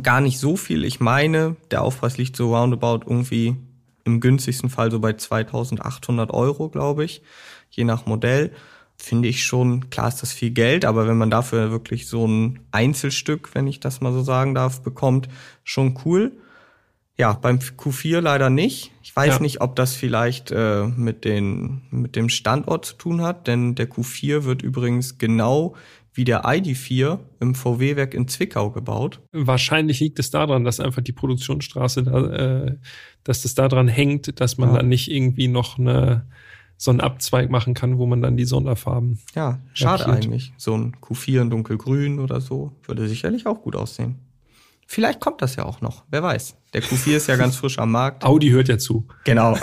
gar nicht so viel. Ich meine, der Aufpreis liegt so roundabout irgendwie im günstigsten Fall so bei 2800 Euro, glaube ich, je nach Modell. Finde ich schon, klar ist das viel Geld, aber wenn man dafür wirklich so ein Einzelstück, wenn ich das mal so sagen darf, bekommt, schon cool. Ja, beim Q4 leider nicht. Ich weiß Ja. nicht, ob das vielleicht äh, mit, den, mit dem Standort zu tun hat, denn der Q4 wird übrigens genau wie der ID4 im VW-Werk in Zwickau gebaut. Wahrscheinlich liegt es daran, dass einfach die Produktionsstraße da, äh, dass das daran hängt, dass man Ja. dann nicht irgendwie noch eine, so einen Abzweig machen kann, wo man dann die Sonderfarben. Ja, schade Lackiert. eigentlich. So ein Q4 in dunkelgrün oder so würde sicherlich auch gut aussehen. Vielleicht kommt das ja auch noch, wer weiß. Der Q4 ist ja ganz frisch am Markt. Audi hört ja zu. Genau.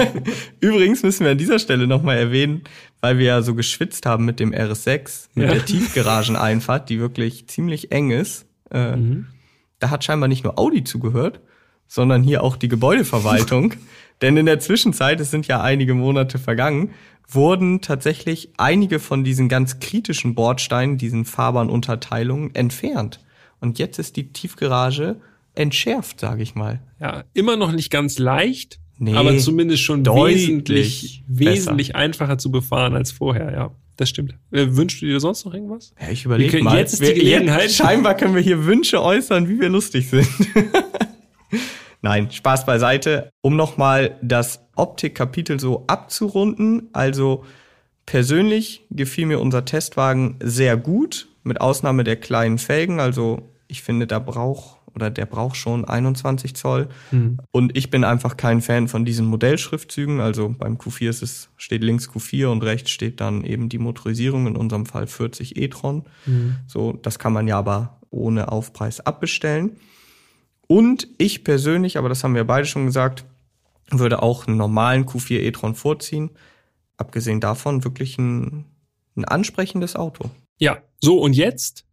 Übrigens müssen wir an dieser Stelle nochmal erwähnen, weil wir ja so geschwitzt haben mit dem RS6, mit Ja. der Tiefgarageneinfahrt, die wirklich ziemlich eng ist. Äh, Mhm. Da hat scheinbar nicht nur Audi zugehört, sondern hier auch die Gebäudeverwaltung. Denn in der Zwischenzeit, es sind ja einige Monate vergangen, wurden tatsächlich einige von diesen ganz kritischen Bordsteinen, diesen Fahrbahnunterteilungen entfernt. Und jetzt ist die Tiefgarage entschärft, sage ich mal. Ja, immer noch nicht ganz leicht, Nee, aber zumindest schon wesentlich, besser. wesentlich einfacher zu befahren als vorher, ja. Das stimmt. Äh, wünschst du dir sonst noch irgendwas? Ja, ich überlege mal. jetzt ist die Gelegenheit. scheinbar können wir hier Wünsche äußern, wie wir lustig sind. Nein, Spaß beiseite. Um nochmal das Optikkapitel so abzurunden. Also persönlich gefiel mir unser Testwagen sehr gut, mit Ausnahme der kleinen Felgen. Also ich finde, da braucht oder der braucht schon 21 Zoll. Und ich bin einfach kein Fan von diesen Modellschriftzügen. Also beim Q4 ist es, steht links Q4 und rechts steht dann eben die Motorisierung, in unserem Fall 40 e-tron. So, das kann man ja aber ohne Aufpreis abbestellen. Und ich persönlich, aber das haben wir beide schon gesagt, würde auch einen normalen Q4 e-tron vorziehen. Abgesehen davon wirklich ein, ein ansprechendes Auto. Ja, so und jetzt,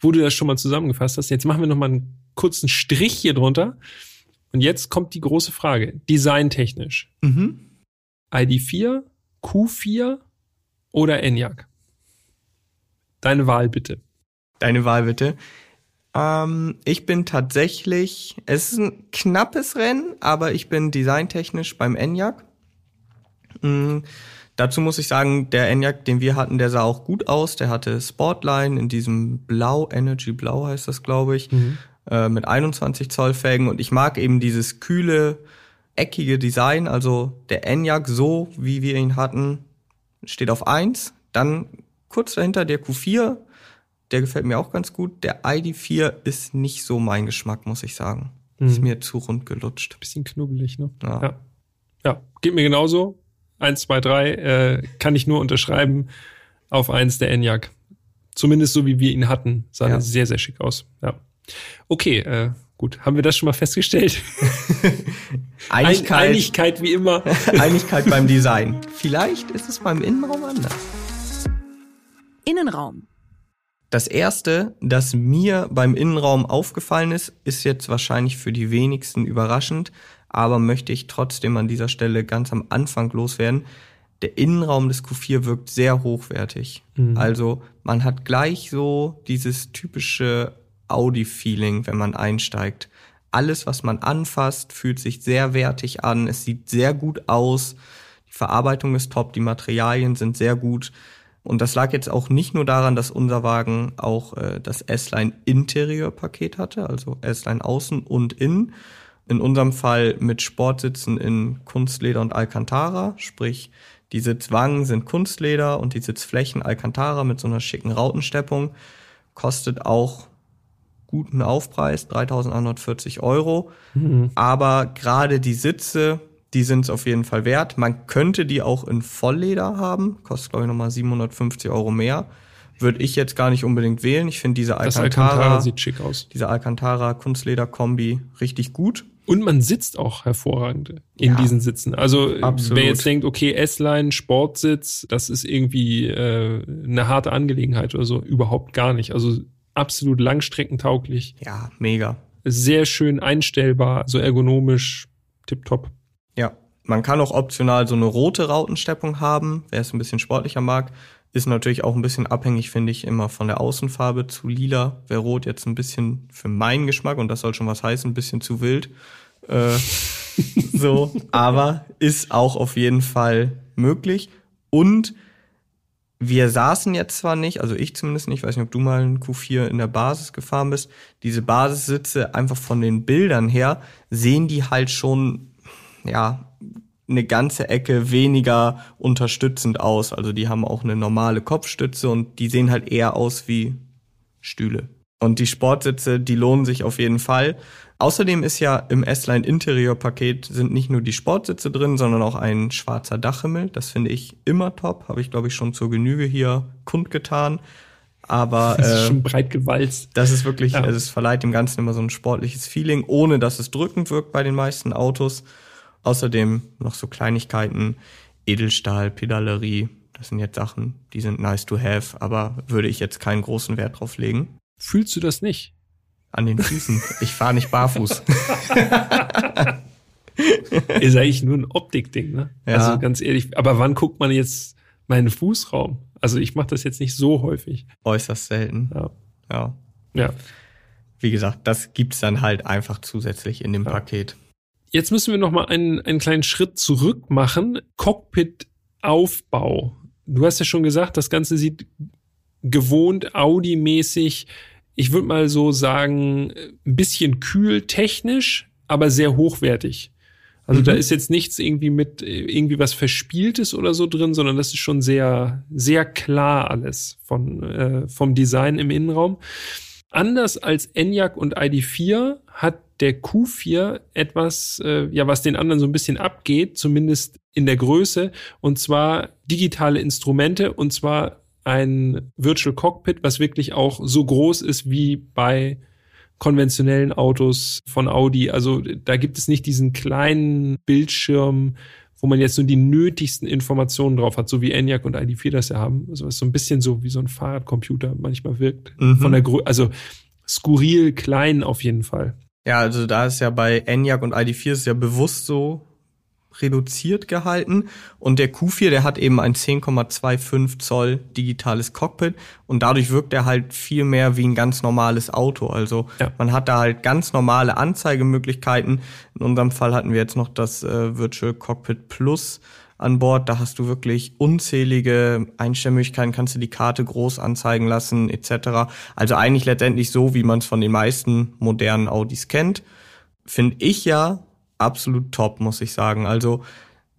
wo du das schon mal zusammengefasst hast, jetzt machen wir noch mal einen kurzen Strich hier drunter. Und jetzt kommt die große Frage, designtechnisch. Mhm. ID4, Q4 oder Enyaq? Deine Wahl bitte. Deine Wahl bitte. Ähm, ich bin tatsächlich, es ist ein knappes Rennen, aber ich bin designtechnisch beim Enyaq. Mm, dazu muss ich sagen, der Enyaq, den wir hatten, der sah auch gut aus. Der hatte Sportline in diesem Blau, Energy Blau heißt das, glaube ich, äh, mit 21 Zoll Felgen. Und ich mag eben dieses kühle, eckige Design. Also der Enyaq, so wie wir ihn hatten, steht auf 1. Dann kurz dahinter der Q4, der gefällt mir auch ganz gut. Der ID4 ist nicht so mein Geschmack, muss ich sagen. Ist Mhm. mir zu rund gelutscht. Bisschen knubbelig, ne? Ja. Ja, ja geht mir genauso. Eins, zwei, drei äh, kann ich nur unterschreiben auf eins der Enyaq. Zumindest so, wie wir ihn hatten. Sah Ja. sehr, sehr schick aus. Ja. Okay, äh, gut. Haben wir das schon mal festgestellt? Ein, Einigkeit, Einigkeit wie immer. Einigkeit beim Design. Vielleicht ist es beim Innenraum anders. Innenraum. Das erste, das mir beim Innenraum aufgefallen ist, ist jetzt wahrscheinlich für die wenigsten überraschend, aber möchte ich trotzdem an dieser Stelle ganz am Anfang loswerden. Der Innenraum des Q4 wirkt sehr hochwertig. Also man hat gleich so dieses typische Audi-Feeling, wenn man einsteigt. Alles, was man anfasst, fühlt sich sehr wertig an. Es sieht sehr gut aus. Die Verarbeitung ist top, die Materialien sind sehr gut. Und das lag jetzt auch nicht nur daran, dass unser Wagen auch äh, das S-Line Interieur-Paket hatte, also S-Line außen und innen. In unserem Fall mit Sportsitzen in Kunstleder und Alcantara, sprich die Sitzwangen sind Kunstleder und die Sitzflächen Alcantara mit so einer schicken Rautensteppung. Kostet auch guten Aufpreis, 3.140 Euro. Aber gerade die Sitze, die sind es auf jeden Fall wert. Man könnte die auch in Vollleder haben, kostet glaube ich nochmal 750 Euro mehr. Würde ich jetzt gar nicht unbedingt wählen. Ich finde diese Das Alcantara, Alcantara sieht schick aus. diese Alcantara Kunstleder-Kombi richtig gut. Und man sitzt auch hervorragend in Ja. diesen Sitzen. Also Absolut. wer jetzt denkt, okay, S-Line, Sportsitz, das ist irgendwie äh, eine harte Angelegenheit oder so, überhaupt gar nicht. Also absolut langstreckentauglich, Ja, mega. sehr schön einstellbar, so ergonomisch, tipptopp. Ja, man kann auch optional so eine rote Rautensteppung haben, wer es ein bisschen sportlicher mag. Ist natürlich auch ein bisschen abhängig, finde ich, immer von der Außenfarbe zu lila. Wäre rot jetzt ein bisschen für meinen Geschmack, und das soll schon was heißen, ein bisschen zu wild. Äh, so, aber ist auch auf jeden Fall möglich. Und wir saßen jetzt zwar nicht, also ich zumindest nicht, weiß nicht, ob du mal einen Q4 in der Basis gefahren bist, diese Basissitze einfach von den Bildern her sehen die halt schon, ja, eine ganze Ecke weniger unterstützend aus. Also die haben auch eine normale Kopfstütze und die sehen halt eher aus wie Stühle. Und die Sportsitze, die lohnen sich auf jeden Fall. Außerdem ist ja im S-Line Interior Paket sind nicht nur die Sportsitze drin, sondern auch ein schwarzer Dachhimmel. Das finde ich immer top. Habe ich glaube ich schon zur Genüge hier kundgetan. Aber das ist äh, schon breit gewalzt. Das ist wirklich, ja. also es verleiht dem Ganzen immer so ein sportliches Feeling, ohne dass es drückend wirkt bei den meisten Autos. Außerdem noch so Kleinigkeiten, Edelstahl, Pedalerie. Das sind jetzt Sachen, die sind nice to have, aber würde ich jetzt keinen großen Wert drauf legen. Fühlst du das nicht? An den Füßen. Ich fahre nicht barfuß. ist eigentlich nur ein Optikding, ne? Ja. Also ganz ehrlich, aber wann guckt man jetzt meinen Fußraum? Also ich mache das jetzt nicht so häufig. Äußerst selten. Ja. Ja. ja. Wie gesagt, das gibt's dann halt einfach zusätzlich in dem ja. Paket. Jetzt müssen wir noch mal einen, einen kleinen Schritt zurück machen. Cockpit-Aufbau. Du hast ja schon gesagt, das Ganze sieht gewohnt Audi-mäßig ich würde mal so sagen, ein bisschen kühl technisch, aber sehr hochwertig. Also mhm. da ist jetzt nichts irgendwie mit irgendwie was Verspieltes oder so drin, sondern das ist schon sehr, sehr klar alles von, äh, vom Design im Innenraum. Anders als Enyaq und ID4 hat der Q4 etwas, äh, ja, was den anderen so ein bisschen abgeht, zumindest in der Größe, und zwar digitale Instrumente, und zwar ein Virtual Cockpit, was wirklich auch so groß ist wie bei konventionellen Autos von Audi. Also da gibt es nicht diesen kleinen Bildschirm, wo man jetzt nur die nötigsten Informationen drauf hat, so wie ENIAC und ID4 das ja haben. Also was so ein bisschen so wie so ein Fahrradcomputer manchmal wirkt. Mhm. Von der Größe, also skurril klein auf jeden Fall. Ja, also da ist ja bei ENIAC und ID4 ist ja bewusst so reduziert gehalten und der Q4, der hat eben ein 10,25 Zoll digitales Cockpit und dadurch wirkt er halt viel mehr wie ein ganz normales Auto. Also ja. man hat da halt ganz normale Anzeigemöglichkeiten. In unserem Fall hatten wir jetzt noch das äh, Virtual Cockpit Plus an Bord. Da hast du wirklich unzählige Einstellmöglichkeiten, kannst du die Karte groß anzeigen lassen etc. Also eigentlich letztendlich so, wie man es von den meisten modernen Audis kennt. Finde ich ja absolut top, muss ich sagen. Also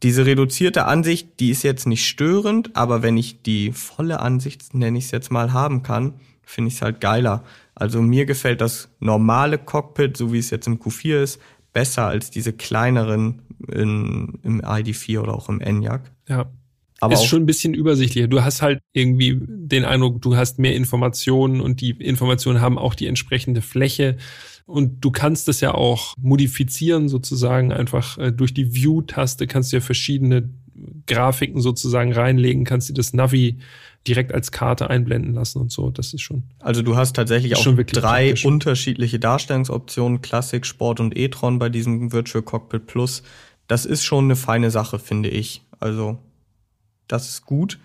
diese reduzierte Ansicht, die ist jetzt nicht störend, aber wenn ich die volle Ansicht, nenne ich es jetzt mal, haben kann, finde ich es halt geiler. Also mir gefällt das normale Cockpit, so wie es jetzt im Q4 ist, besser als diese kleineren in, im ID4 oder auch im Enyaq. Ja. Aber ist schon ein bisschen übersichtlicher. Du hast halt irgendwie den Eindruck, du hast mehr Informationen und die Informationen haben auch die entsprechende Fläche. Und du kannst es ja auch modifizieren, sozusagen einfach äh, durch die View-Taste kannst du ja verschiedene Grafiken sozusagen reinlegen, kannst du das Navi direkt als Karte einblenden lassen und so. Das ist schon. Also du hast tatsächlich auch drei praktisch. unterschiedliche Darstellungsoptionen, Classic, Sport und e-tron bei diesem Virtual Cockpit Plus. Das ist schon eine feine Sache, finde ich. Also das ist gut.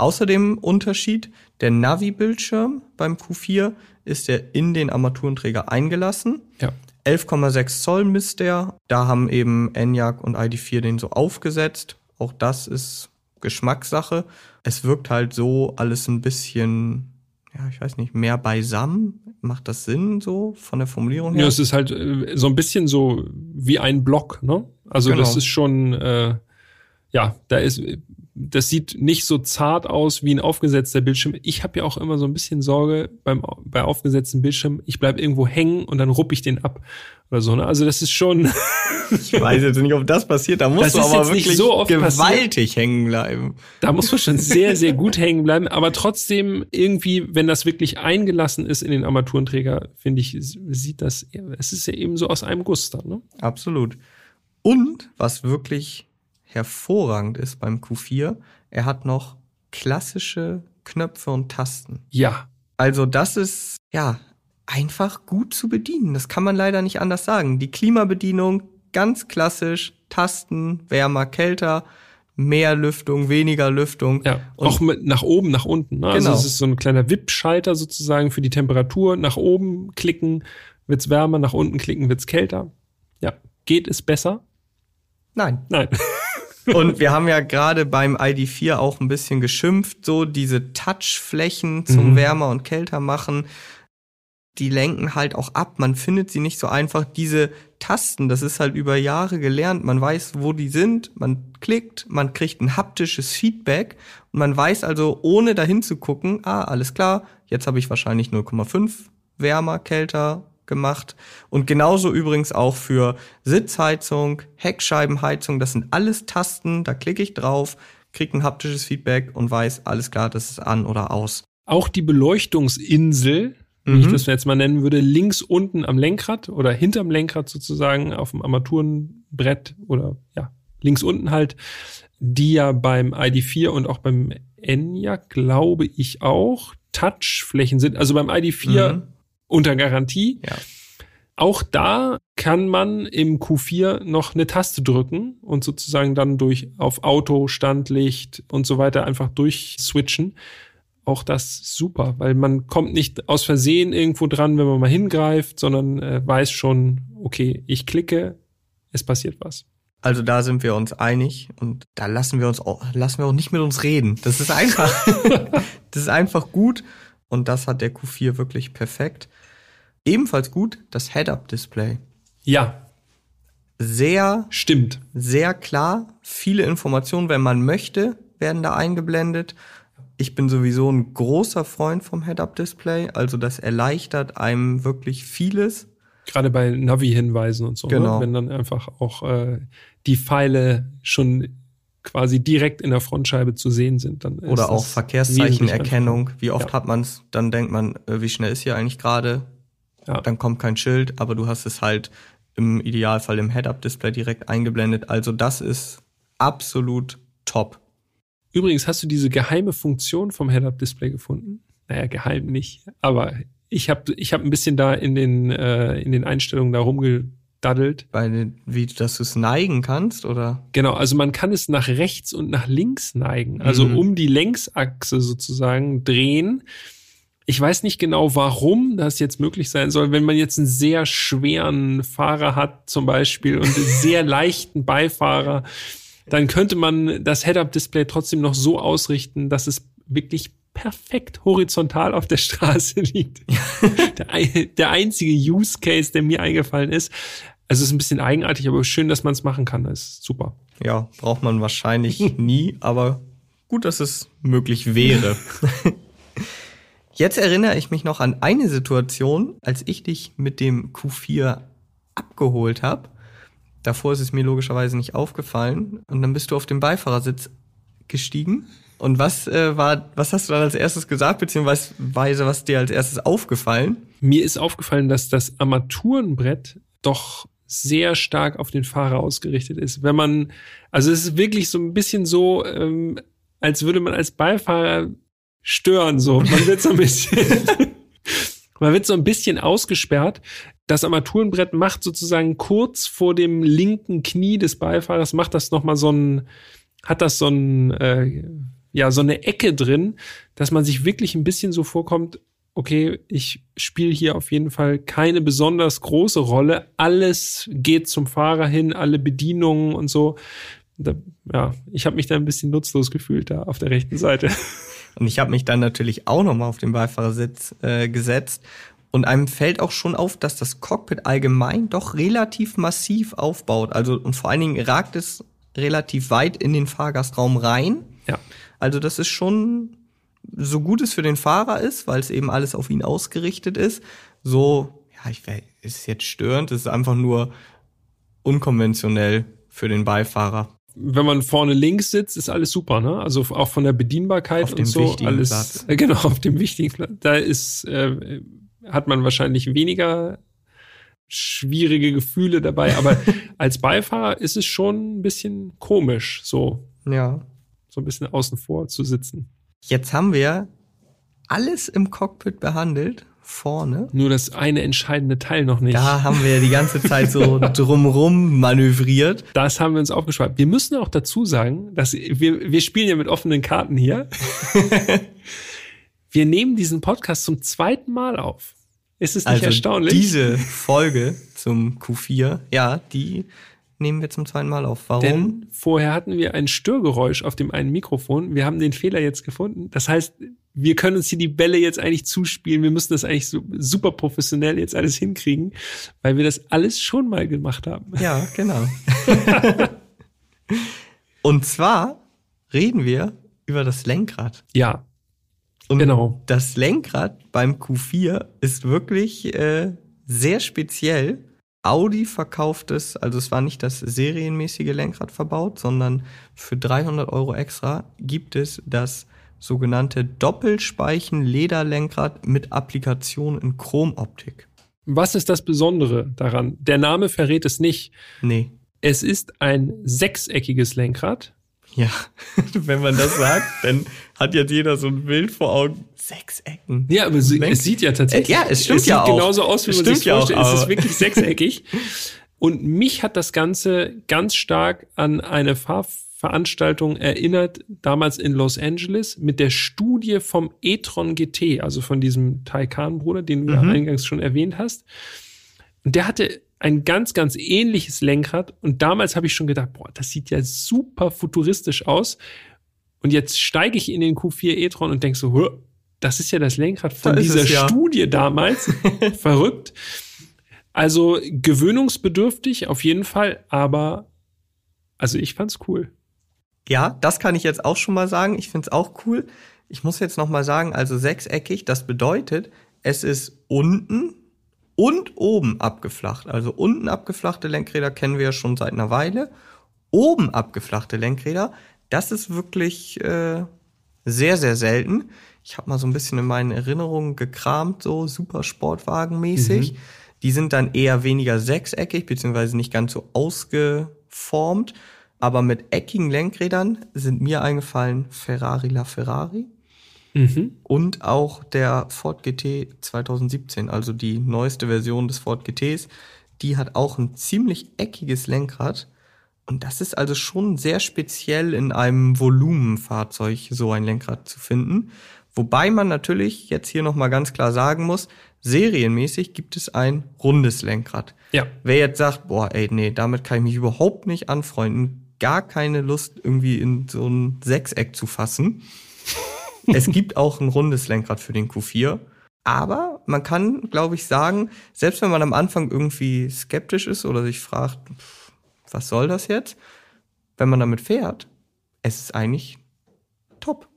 Außerdem Unterschied, der Navi-Bildschirm beim Q4 ist der in den Armaturenträger eingelassen. Ja. 11,6 Zoll misst der. Da haben eben Enyaq und ID4 den so aufgesetzt. Auch das ist Geschmackssache. Es wirkt halt so alles ein bisschen, ja, ich weiß nicht, mehr beisammen. Macht das Sinn so von der Formulierung her? Ja, es ist halt äh, so ein bisschen so wie ein Block, ne? Also genau. das ist schon, äh, ja, da ist das sieht nicht so zart aus wie ein aufgesetzter Bildschirm. Ich habe ja auch immer so ein bisschen Sorge beim bei aufgesetzten Bildschirm, ich bleib irgendwo hängen und dann rupp ich den ab oder so. Ne? Also das ist schon. ich weiß jetzt nicht, ob das passiert. Da musst das du aber wirklich so gewaltig passiert. hängen bleiben. Da muss man schon sehr, sehr gut hängen bleiben. Aber trotzdem irgendwie, wenn das wirklich eingelassen ist in den Armaturenträger, finde ich, sieht das. Es ist ja eben so aus einem Guss da. Ne? Absolut. Und was wirklich hervorragend ist beim Q4, er hat noch klassische Knöpfe und Tasten. Ja. Also das ist, ja, einfach gut zu bedienen. Das kann man leider nicht anders sagen. Die Klimabedienung, ganz klassisch, Tasten, wärmer, kälter, mehr Lüftung, weniger Lüftung. Ja, und auch mit nach oben, nach unten. Ne? Also genau. Also es ist so ein kleiner Wippschalter sozusagen für die Temperatur. Nach oben klicken wird's wärmer, nach unten klicken wird's kälter. Ja, geht es besser? Nein. Nein. Und wir haben ja gerade beim ID4 auch ein bisschen geschimpft, so diese Touchflächen zum Mhm. Wärmer und Kälter machen. Die lenken halt auch ab. Man findet sie nicht so einfach. Diese Tasten, das ist halt über Jahre gelernt. Man weiß, wo die sind. Man klickt, man kriegt ein haptisches Feedback. Und man weiß also, ohne dahin zu gucken, ah, alles klar, jetzt habe ich wahrscheinlich 0,5 wärmer, kälter gemacht. Und genauso übrigens auch für Sitzheizung, Heckscheibenheizung. Das sind alles Tasten. Da klicke ich drauf, kriege ein haptisches Feedback und weiß, alles klar, das ist an oder aus. Auch die Beleuchtungsinsel, wie ich Mhm. das jetzt mal nennen würde, links unten am Lenkrad oder hinterm Lenkrad sozusagen auf dem Armaturenbrett oder ja, links unten halt, die ja beim ID4 und auch beim Enyaq, glaube ich auch, Touchflächen sind. Also beim ID4 Mhm. Unter Garantie. Ja. Auch da kann man im Q4 noch eine Taste drücken und sozusagen dann durch auf Auto, Standlicht und so weiter einfach durchswitchen. Auch das super, weil man kommt nicht aus Versehen irgendwo dran, wenn man mal hingreift, sondern äh, weiß schon, okay, ich klicke, es passiert was. Also da sind wir uns einig und da lassen wir uns auch, lassen wir auch nicht mit uns reden. Das ist einfach, das ist einfach gut und das hat der Q4 wirklich perfekt. Ebenfalls gut das Head-Up-Display. Ja, Sehr, stimmt. sehr klar. Viele Informationen, wenn man möchte, werden da eingeblendet. Ich bin sowieso ein großer Freund vom Head-Up-Display. Also das erleichtert einem wirklich vieles. Gerade bei Navi-Hinweisen und so, Genau. ne? wenn dann einfach auch äh, die Pfeile schon quasi direkt in der Frontscheibe zu sehen sind. Dann Oder auch Verkehrszeichenerkennung. Wie oft Ja. hat man es? Dann denkt man, äh, wie schnell ist hier eigentlich gerade? Ja. Dann kommt kein Schild, aber du hast es halt im Idealfall im Head-Up-Display direkt eingeblendet. Also das ist absolut top. Übrigens, hast du diese geheime Funktion vom Head-Up-Display gefunden? Naja, geheim nicht. Aber ich habe ich hab ein bisschen da in den, äh, in den Einstellungen da rumgedaddelt. Weil, wie, dass du es neigen kannst, oder? Genau, also man kann es nach rechts und nach links neigen. Also Mhm. um die Längsachse sozusagen drehen. Ich weiß nicht genau, warum das jetzt möglich sein soll. Wenn man jetzt einen sehr schweren Fahrer hat zum Beispiel und einen sehr leichten Beifahrer, dann könnte man das Head-Up-Display trotzdem noch so ausrichten, dass es wirklich perfekt horizontal auf der Straße liegt. der, der einzige Use Case, der mir eingefallen ist. Also es ist ein bisschen eigenartig, aber schön, dass man es machen kann. Das ist super. Ja, braucht man wahrscheinlich nie, aber gut, dass es möglich wäre. Jetzt erinnere ich mich noch an eine Situation, als ich dich mit dem Q4 abgeholt habe. Davor ist es mir logischerweise nicht aufgefallen. Und dann bist du auf den Beifahrersitz gestiegen. Und was äh, war, was hast du dann als erstes gesagt, beziehungsweise was dir als erstes aufgefallen? Mir ist aufgefallen, dass das Armaturenbrett doch sehr stark auf den Fahrer ausgerichtet ist. Wenn man, also es ist wirklich so ein bisschen so, ähm, als würde man als Beifahrer stören, so. Man wird so ein bisschen, man wird so ein bisschen ausgesperrt. Das Armaturenbrett macht sozusagen kurz vor dem linken Knie des Beifahrers, macht das nochmal so ein, hat das so ein, äh, ja, so eine Ecke drin, dass man sich wirklich ein bisschen so vorkommt, okay, ich spiele hier auf jeden Fall keine besonders große Rolle. Alles geht zum Fahrer hin, alle Bedienungen und so. Da, ja, ich habe mich da ein bisschen nutzlos gefühlt da auf der rechten Seite. Und ich habe mich dann natürlich auch nochmal auf den Beifahrersitz äh, gesetzt. Und einem fällt auch schon auf, dass das Cockpit allgemein doch relativ massiv aufbaut. Also und vor allen Dingen ragt es relativ weit in den Fahrgastraum rein. Ja. Also das ist schon so gut es für den Fahrer ist, weil es eben alles auf ihn ausgerichtet ist. So, ja, ich weiß, ist jetzt störend, es ist einfach nur unkonventionell für den Beifahrer. Wenn man vorne links sitzt, ist alles super, ne? Also auch von der Bedienbarkeit Auf und dem so wichtigen alles. Platz. Äh, genau, auf dem wichtigen Platz. Da ist, äh, hat man wahrscheinlich weniger schwierige Gefühle dabei, aber als Beifahrer ist es schon ein bisschen komisch, so, Ja. so ein bisschen außen vor zu sitzen. Jetzt haben wir alles im Cockpit behandelt, vorne. Nur das eine entscheidende Teil noch nicht. Da haben wir die ganze Zeit so drumrum manövriert. Das haben wir uns aufgeschrieben. Wir müssen auch dazu sagen, dass wir, wir spielen ja mit offenen Karten hier. wir nehmen diesen Podcast zum zweiten Mal auf. Ist es nicht Also erstaunlich? diese Folge zum Q4, ja, die nehmen wir zum zweiten Mal auf. Warum? Denn vorher hatten wir ein Störgeräusch auf dem einen Mikrofon. Wir haben den Fehler jetzt gefunden. Das heißt, wir können uns hier die Bälle jetzt eigentlich zuspielen. Wir müssen das eigentlich so super professionell jetzt alles hinkriegen, weil wir das alles schon mal gemacht haben. Ja, genau. Und zwar reden wir über das Lenkrad. Ja. Und Genau. das Lenkrad beim Q4 ist wirklich äh, sehr speziell. Audi verkauft es, also es war nicht das serienmäßige Lenkrad verbaut, sondern für 300 Euro extra gibt es das sogenannte Doppelspeichen-Lederlenkrad mit Applikation in Chromoptik. Was ist das Besondere daran? Der Name verrät es nicht. Nee. Es ist ein sechseckiges Lenkrad. Ja, wenn man das sagt, dann hat jetzt jeder so ein Bild vor Augen. Sechs Ecken. Ja, aber Lenk- es sieht ja tatsächlich. Ja, es stimmt sieht ja auch. genauso aus, wie Es man sich ja auch, vorstellt. es ist wirklich sechseckig. Und mich hat das Ganze ganz stark an eine Fahrveranstaltung erinnert, damals in Los Angeles, mit der Studie vom e-tron GT, also von diesem Taycan-Bruder, den du ja Mhm. eingangs schon erwähnt hast. Und der hatte ein ganz, ganz ähnliches Lenkrad. Und damals habe ich schon gedacht, boah, das sieht ja super futuristisch aus. Und jetzt steige ich in den Q4 e-tron und denk so, "Hö, das ist ja das Lenkrad von Da dieser es ja. Studie damals. Verrückt. Also gewöhnungsbedürftig auf jeden Fall, aber also ich fand's cool. Ja, das kann ich jetzt auch schon mal sagen. Ich find's auch cool. Ich muss jetzt noch mal sagen, also sechseckig, das bedeutet, es ist unten und oben abgeflacht. Also unten abgeflachte Lenkräder kennen wir ja schon seit einer Weile. Oben abgeflachte Lenkräder, das ist wirklich äh, sehr, sehr selten. Ich habe mal so ein bisschen in meinen Erinnerungen gekramt, so super Sportwagenmäßig. Die sind dann eher weniger sechseckig, beziehungsweise nicht ganz so ausgeformt. Aber mit eckigen Lenkrädern sind mir eingefallen Ferrari La Ferrari Mhm. und auch der Ford GT 2017, also die neueste Version des Ford GTs. Die hat auch ein ziemlich eckiges Lenkrad. Und das ist also schon sehr speziell in einem Volumenfahrzeug, so ein Lenkrad zu finden. Wobei man natürlich jetzt hier nochmal ganz klar sagen muss, serienmäßig gibt es ein rundes Lenkrad. Ja. Wer jetzt sagt, boah, ey, nee, damit kann ich mich überhaupt nicht anfreunden, gar keine Lust, irgendwie in so ein Sechseck zu fassen. es gibt auch ein rundes Lenkrad für den Q4. Aber man kann, glaube ich, sagen, selbst wenn man am Anfang irgendwie skeptisch ist oder sich fragt, was soll das jetzt? Wenn man damit fährt, es ist eigentlich top.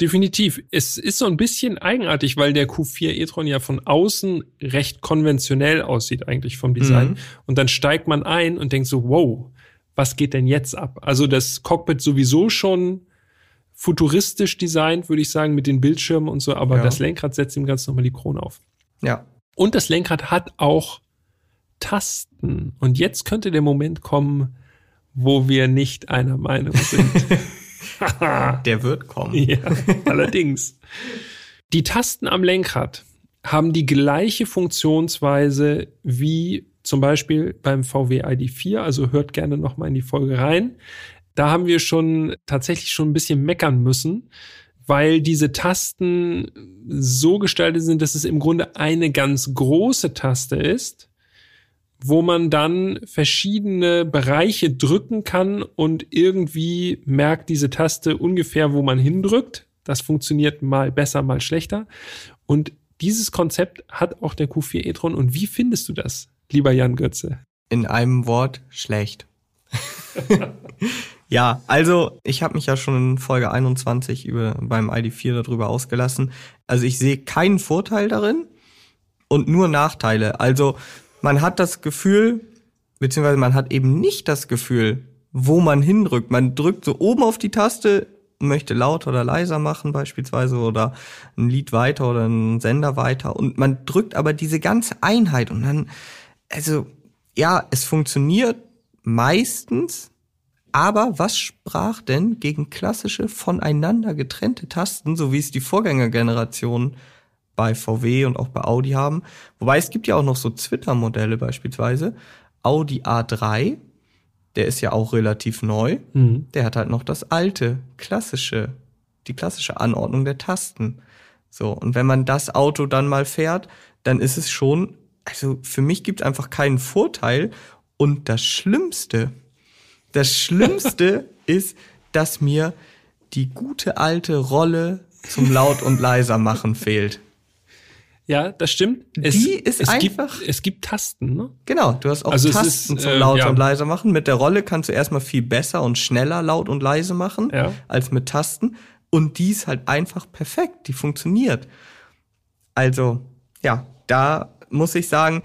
Definitiv. Es ist so ein bisschen eigenartig, weil der Q4 e-tron ja von außen recht konventionell aussieht eigentlich vom Design. Mhm. Und dann steigt man ein und denkt so, wow, was geht denn jetzt ab? Also das Cockpit sowieso schon futuristisch designt, würde ich sagen, mit den Bildschirmen und so, aber Ja. das Lenkrad setzt ihm ganz nochmal die Krone auf. Ja. Und das Lenkrad hat auch Tasten. Und jetzt könnte der Moment kommen, wo wir nicht einer Meinung sind. Der wird kommen. Ja, allerdings. Die Tasten am Lenkrad haben die gleiche Funktionsweise wie zum Beispiel beim VW ID4, also hört gerne noch mal in die Folge rein. Da haben wir schon tatsächlich schon ein bisschen meckern müssen, weil diese Tasten so gestaltet sind, dass es im Grunde eine ganz große Taste ist, wo man dann verschiedene Bereiche drücken kann und irgendwie merkt diese Taste ungefähr, wo man hindrückt. Das funktioniert mal besser, mal schlechter. Und dieses Konzept hat auch der Q4 e-tron. Und wie findest du das, lieber Jan Götze? In einem Wort schlecht. ja, also ich habe mich ja schon in Folge 21 über beim ID4 darüber ausgelassen. Also ich sehe keinen Vorteil darin und nur Nachteile. Also man hat das Gefühl, beziehungsweise man hat eben nicht das Gefühl, wo man hindrückt. Man drückt so oben auf die Taste, möchte lauter oder leiser machen beispielsweise oder ein Lied weiter oder einen Sender weiter und man drückt aber diese ganze Einheit und dann, also ja, es funktioniert meistens, aber was sprach denn gegen klassische voneinander getrennte Tasten, so wie es die Vorgängergeneration bei VW und auch bei Audi haben? Wobei es gibt ja auch noch so Twitter-Modelle beispielsweise. Audi A3, der ist ja auch relativ neu. Mhm. Der hat halt noch das alte, klassische, die klassische Anordnung der Tasten. So, und wenn man das Auto dann mal fährt, dann ist es schon, also für mich gibt es einfach keinen Vorteil. Und das Schlimmste, das Schlimmste ist, dass mir die gute alte Rolle zum Laut und leiser machen fehlt. Ja, das stimmt. Es, die ist es einfach. Gibt, es gibt Tasten, ne? Genau, du hast auch also Tasten ist, zum äh, laut ja. und leise machen. Mit der Rolle kannst du erstmal viel besser und schneller laut und leise machen ja. als mit Tasten. Und die ist halt einfach perfekt. Die funktioniert. Also, ja, da muss ich sagen,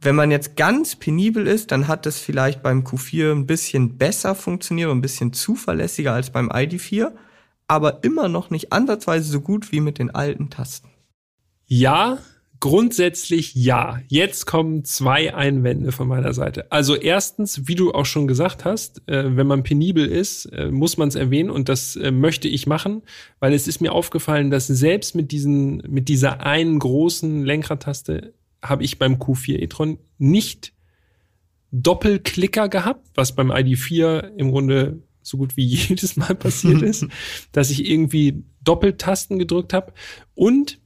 wenn man jetzt ganz penibel ist, dann hat das vielleicht beim Q4 ein bisschen besser funktioniert und ein bisschen zuverlässiger als beim ID4, aber immer noch nicht ansatzweise so gut wie mit den alten Tasten. Ja, grundsätzlich ja. Jetzt kommen zwei Einwände von meiner Seite. Also erstens, wie du auch schon gesagt hast, äh, wenn man penibel ist, äh, muss man es erwähnen und das äh, möchte ich machen, weil es ist mir aufgefallen, dass selbst mit diesen mit dieser einen großen Lenkradtaste habe ich beim Q4 e-tron nicht Doppelklicker gehabt, was beim ID4 im Grunde so gut wie jedes Mal passiert ist, dass ich irgendwie Doppeltasten gedrückt habe. Und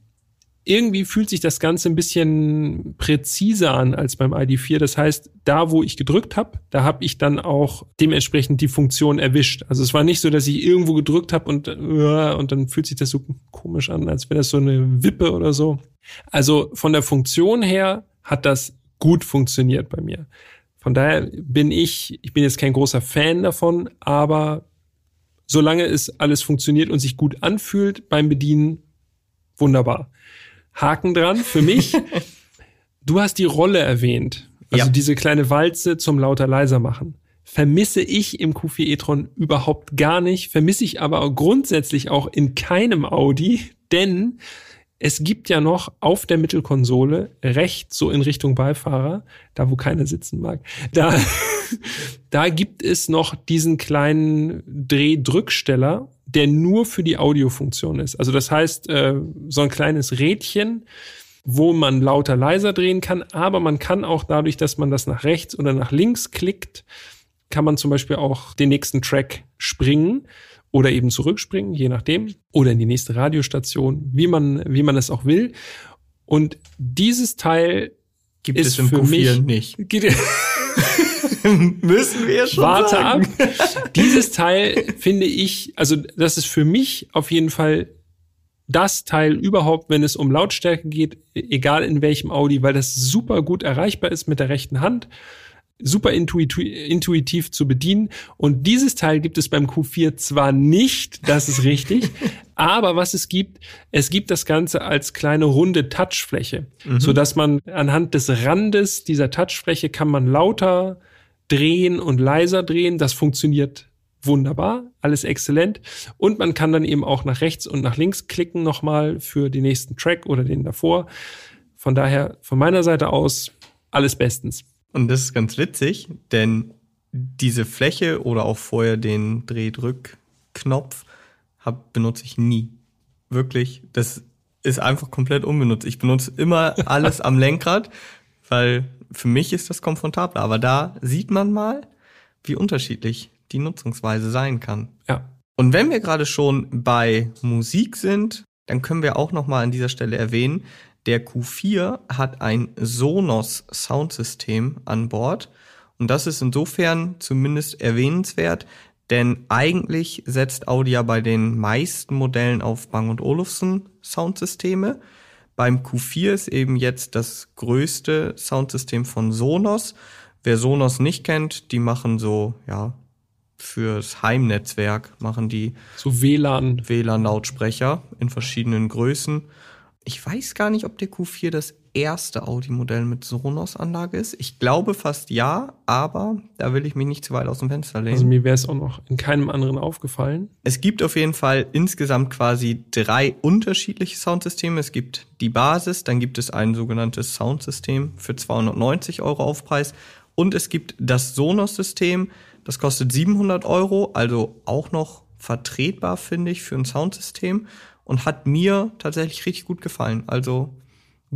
irgendwie fühlt sich das Ganze ein bisschen präziser an als beim ID4. Das heißt, da wo ich gedrückt habe, da habe ich dann auch dementsprechend die Funktion erwischt. Also es war nicht so, dass ich irgendwo gedrückt habe und, uh, und dann fühlt sich das so komisch an, als wäre das so eine Wippe oder so. Also von der Funktion her hat das gut funktioniert bei mir. Von daher bin ich, ich bin jetzt kein großer Fan davon, aber solange es alles funktioniert und sich gut anfühlt beim Bedienen, wunderbar. Haken dran für mich. du hast die Rolle erwähnt. Also ja. diese kleine Walze zum lauter leiser machen. Vermisse ich im Q4 e-tron überhaupt gar nicht, vermisse ich aber grundsätzlich auch in keinem Audi, denn es gibt ja noch auf der Mittelkonsole rechts so in Richtung Beifahrer, da wo keiner sitzen mag, da, da gibt es noch diesen kleinen Drehdrücksteller der nur für die Audiofunktion ist. Also das heißt, äh, so ein kleines Rädchen, wo man lauter leiser drehen kann, aber man kann auch dadurch, dass man das nach rechts oder nach links klickt, kann man zum Beispiel auch den nächsten Track springen oder eben zurückspringen, je nachdem, oder in die nächste Radiostation, wie man, wie man es auch will. Und dieses Teil gibt ist es im für Q4 mich, nicht. Müssen wir schon Warte sagen. ab. Dieses Teil finde ich, also das ist für mich auf jeden Fall das Teil überhaupt, wenn es um Lautstärke geht, egal in welchem Audi, weil das super gut erreichbar ist mit der rechten Hand super intuitiv, zu bedienen. Und dieses Teil gibt es beim Q4 zwar nicht, das ist richtig, aber was es gibt, es gibt das Ganze als kleine runde Touchfläche, mhm. so dass man anhand des Randes dieser Touchfläche kann man lauter drehen und leiser drehen. Das funktioniert wunderbar, alles exzellent. Und man kann dann eben auch nach rechts und nach links klicken nochmal für den nächsten Track oder den davor. Von daher, von meiner Seite aus, alles bestens. Und das ist ganz witzig, denn diese Fläche oder auch vorher den Drehdrückknopf benutze ich nie. Wirklich, das ist einfach komplett unbenutzt. Ich benutze immer alles am Lenkrad, weil für mich ist das komfortabler. Aber da sieht man mal, wie unterschiedlich die Nutzungsweise sein kann. Ja. Und wenn wir gerade schon bei Musik sind, dann können wir auch noch mal an dieser Stelle erwähnen, der Q4 hat ein Sonos Soundsystem an Bord. Und das ist insofern zumindest erwähnenswert, denn eigentlich setzt Audi ja bei den meisten Modellen auf Bang Olufsen Soundsysteme. Beim Q4 ist eben jetzt das größte Soundsystem von Sonos. Wer Sonos nicht kennt, die machen so, ja, fürs Heimnetzwerk machen die so WLAN WLAN Lautsprecher in verschiedenen Größen ich weiß gar nicht, ob der Q4 das erste Audi-Modell mit Sonos-Anlage ist. Ich glaube fast ja, aber da will ich mich nicht zu weit aus dem Fenster lehnen. Also mir wäre es auch noch in keinem anderen aufgefallen. Es gibt auf jeden Fall insgesamt quasi drei unterschiedliche Soundsysteme. Es gibt die Basis, dann gibt es ein sogenanntes Soundsystem für 290 Euro Aufpreis und es gibt das Sonos-System, das kostet 700 Euro, also auch noch vertretbar, finde ich, für ein Soundsystem und hat mir tatsächlich richtig gut gefallen. Also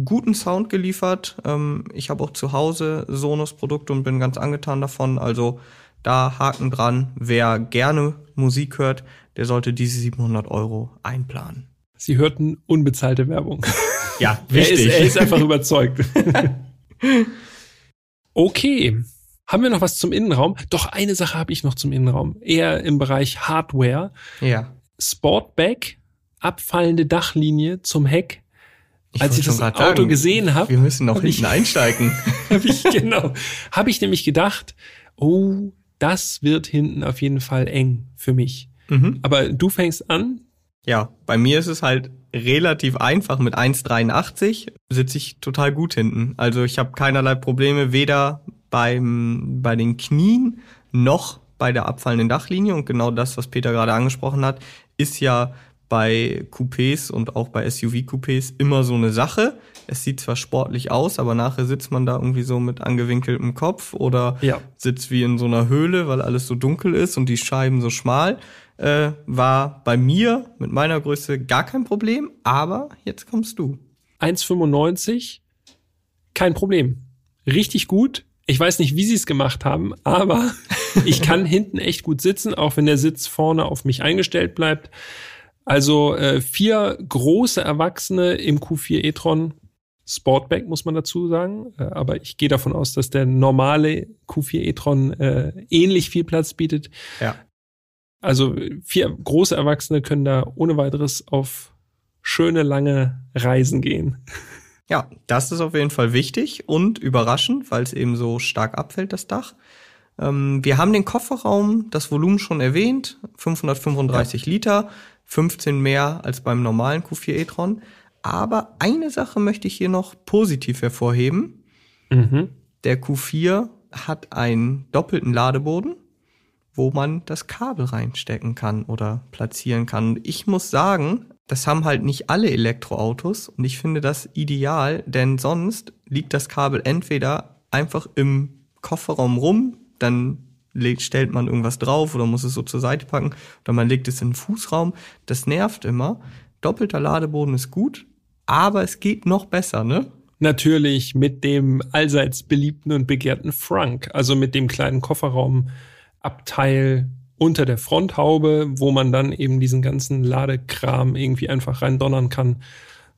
guten Sound geliefert. Ähm, ich habe auch zu Hause Sonos-Produkte und bin ganz angetan davon. Also da Haken dran. Wer gerne Musik hört, der sollte diese 700 Euro einplanen. Sie hörten unbezahlte Werbung. Ja, wichtig. Er ist, er ist einfach überzeugt. okay. Haben wir noch was zum Innenraum? Doch, eine Sache habe ich noch zum Innenraum. Eher im Bereich Hardware. Ja. Sportback, abfallende Dachlinie zum Heck. Ich Als ich das Auto sagen, gesehen habe, Wir müssen noch hab ich- hinten einsteigen. habe ich genau, habe ich nämlich gedacht, oh, das wird hinten auf jeden Fall eng für mich. mhm. Aber du fängst an. Ja, bei mir ist es halt relativ einfach. Mit 1,83 sitze ich total gut hinten. Also ich habe keinerlei Probleme, weder beim, bei den Knien noch bei der abfallenden Dachlinie. Und genau das, was Peter gerade angesprochen hat, ist ja bei Coupés und auch bei SUV-Coupés immer so eine Sache. Es sieht zwar sportlich aus, aber nachher sitzt man da irgendwie so mit angewinkeltem Kopf oder Ja. sitzt wie in so einer Höhle, weil alles so dunkel ist und die Scheiben so schmal. Äh, war bei mir mit meiner Größe gar kein Problem, aber jetzt kommst du. 1,95. Kein Problem. Richtig gut. Ich weiß nicht, wie sie es gemacht haben, aber ich kann hinten echt gut sitzen, auch wenn der Sitz vorne auf mich eingestellt bleibt. Also äh, vier große Erwachsene im Q4 e-tron Sportback muss man dazu sagen, äh, aber ich gehe davon aus, dass der normale Q4 e-tron äh, ähnlich viel Platz bietet. Ja. Also vier große Erwachsene können da ohne weiteres auf schöne lange Reisen gehen. Ja, das ist auf jeden Fall wichtig und überraschend, weil es eben so stark abfällt, das Dach. Ähm, wir haben den Kofferraum, das Volumen schon erwähnt, 535 Liter, 15 mehr als beim normalen Q4 e-tron. Aber eine Sache möchte ich hier noch positiv hervorheben. Mhm. Der Q4 hat einen doppelten Ladeboden, wo man das Kabel reinstecken kann oder platzieren kann. Ich muss sagen, das haben halt nicht alle Elektroautos und ich finde das ideal, denn sonst liegt das Kabel entweder einfach im Kofferraum rum, dann legt, stellt man irgendwas drauf oder muss es so zur Seite packen oder man legt es in den Fußraum. Das nervt immer. Doppelter Ladeboden ist gut, aber es geht noch besser, ne? Natürlich mit dem allseits beliebten und begehrten Frunk, also mit dem kleinen Kofferraumabteil unter der Fronthaube, wo man dann eben diesen ganzen Ladekram irgendwie einfach reindonnern kann.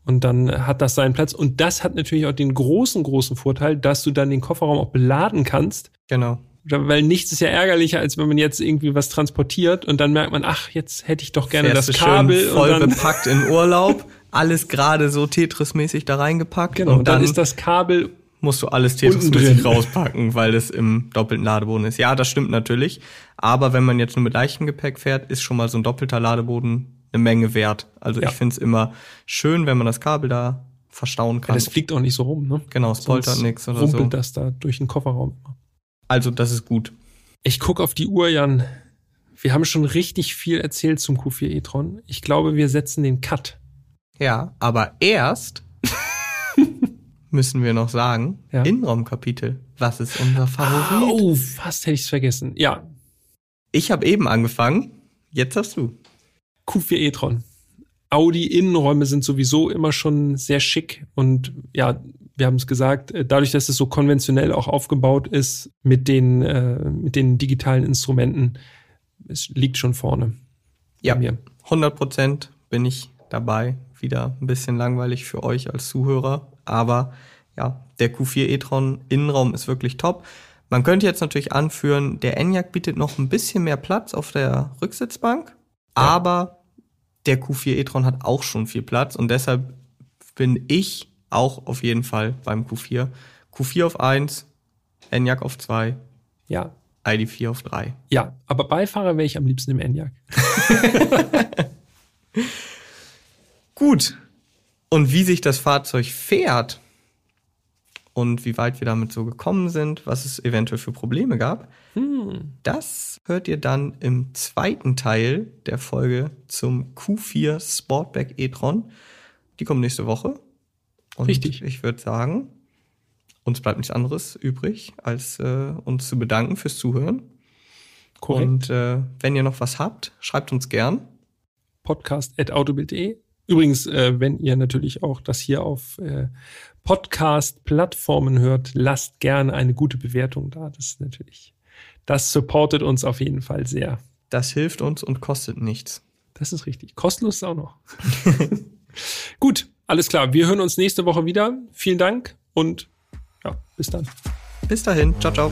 Und dann hat das seinen Platz. Und das hat natürlich auch den großen, großen Vorteil, dass du dann den Kofferraum auch beladen kannst. Genau. Weil nichts ist ja ärgerlicher, als wenn man jetzt irgendwie was transportiert und dann merkt man, ach, jetzt hätte ich doch gerne Fährst das Kabel. schön voll und dann, bepackt in Urlaub, alles gerade so Tetris-mäßig da reingepackt genau, und dann, dann, ist das Kabel musst du alles Tetris-mäßig rauspacken, weil das im doppelten Ladeboden ist. Ja, das stimmt natürlich, aber wenn man jetzt nur mit leichtem Gepäck fährt, ist schon mal so ein doppelter Ladeboden eine Menge wert. Also Ja. ich finde es immer schön, wenn man das Kabel da verstauen Ja, kann. das fliegt auch nicht so rum, ne? genau, es poltert nichts oder rumpelt so. das da durch den Kofferraum. Also das ist gut. Ich guck auf die Uhr, Jan. Wir haben schon richtig viel erzählt zum Q4 e-tron. Ich glaube, wir setzen den Cut. Ja, aber erst müssen wir noch sagen, Ja. Innenraumkapitel. Was ist unser Favorit? Oh, fast hätte ich es vergessen. Ja, Ich habe eben angefangen, jetzt hast du. Q4 e-tron. Audi Innenräume sind sowieso immer schon sehr schick und ja, wir haben es gesagt, äh, dadurch, dass es so konventionell auch aufgebaut ist mit den äh, mit den digitalen Instrumenten, es liegt schon vorne. Ja. Mir. 100 Prozent bin ich dabei. Wieder ein bisschen langweilig für euch als Zuhörer. Aber ja, der Q4 e-tron Innenraum ist wirklich top. Man könnte jetzt natürlich anführen, der Enyaq bietet noch ein bisschen mehr Platz auf der Rücksitzbank. Aber der Q4 e-tron hat auch schon viel Platz. Und deshalb bin ich auch auf jeden Fall beim Q4. Q4 auf 1, Enyaq auf 2, Ja, ID4 auf 3. ja, aber Beifahrer wäre ich am liebsten im Enyaq. Gut. Und wie sich das Fahrzeug fährt und wie weit wir damit so gekommen sind, was es eventuell für Probleme gab, das hört ihr dann im zweiten Teil der Folge zum Q4 Sportback e-tron. Die kommt nächste Woche. Und Richtig. ich würde sagen, uns bleibt nichts anderes übrig, als äh, uns zu bedanken fürs Zuhören. Korrekt. Und äh, wenn ihr noch was habt, schreibt uns gern. podcast.autobild.de. Übrigens, äh, wenn ihr natürlich auch das hier auf äh, Podcast-Plattformen hört, lasst gerne eine gute Bewertung da. Das ist natürlich, das supportet uns auf jeden Fall sehr. Das hilft uns und kostet nichts. Das ist richtig. Kostenlos ist auch noch. Gut, alles klar. Wir hören uns nächste Woche wieder. Vielen Dank und ja, bis dann. Bis dahin. Ciao, ciao.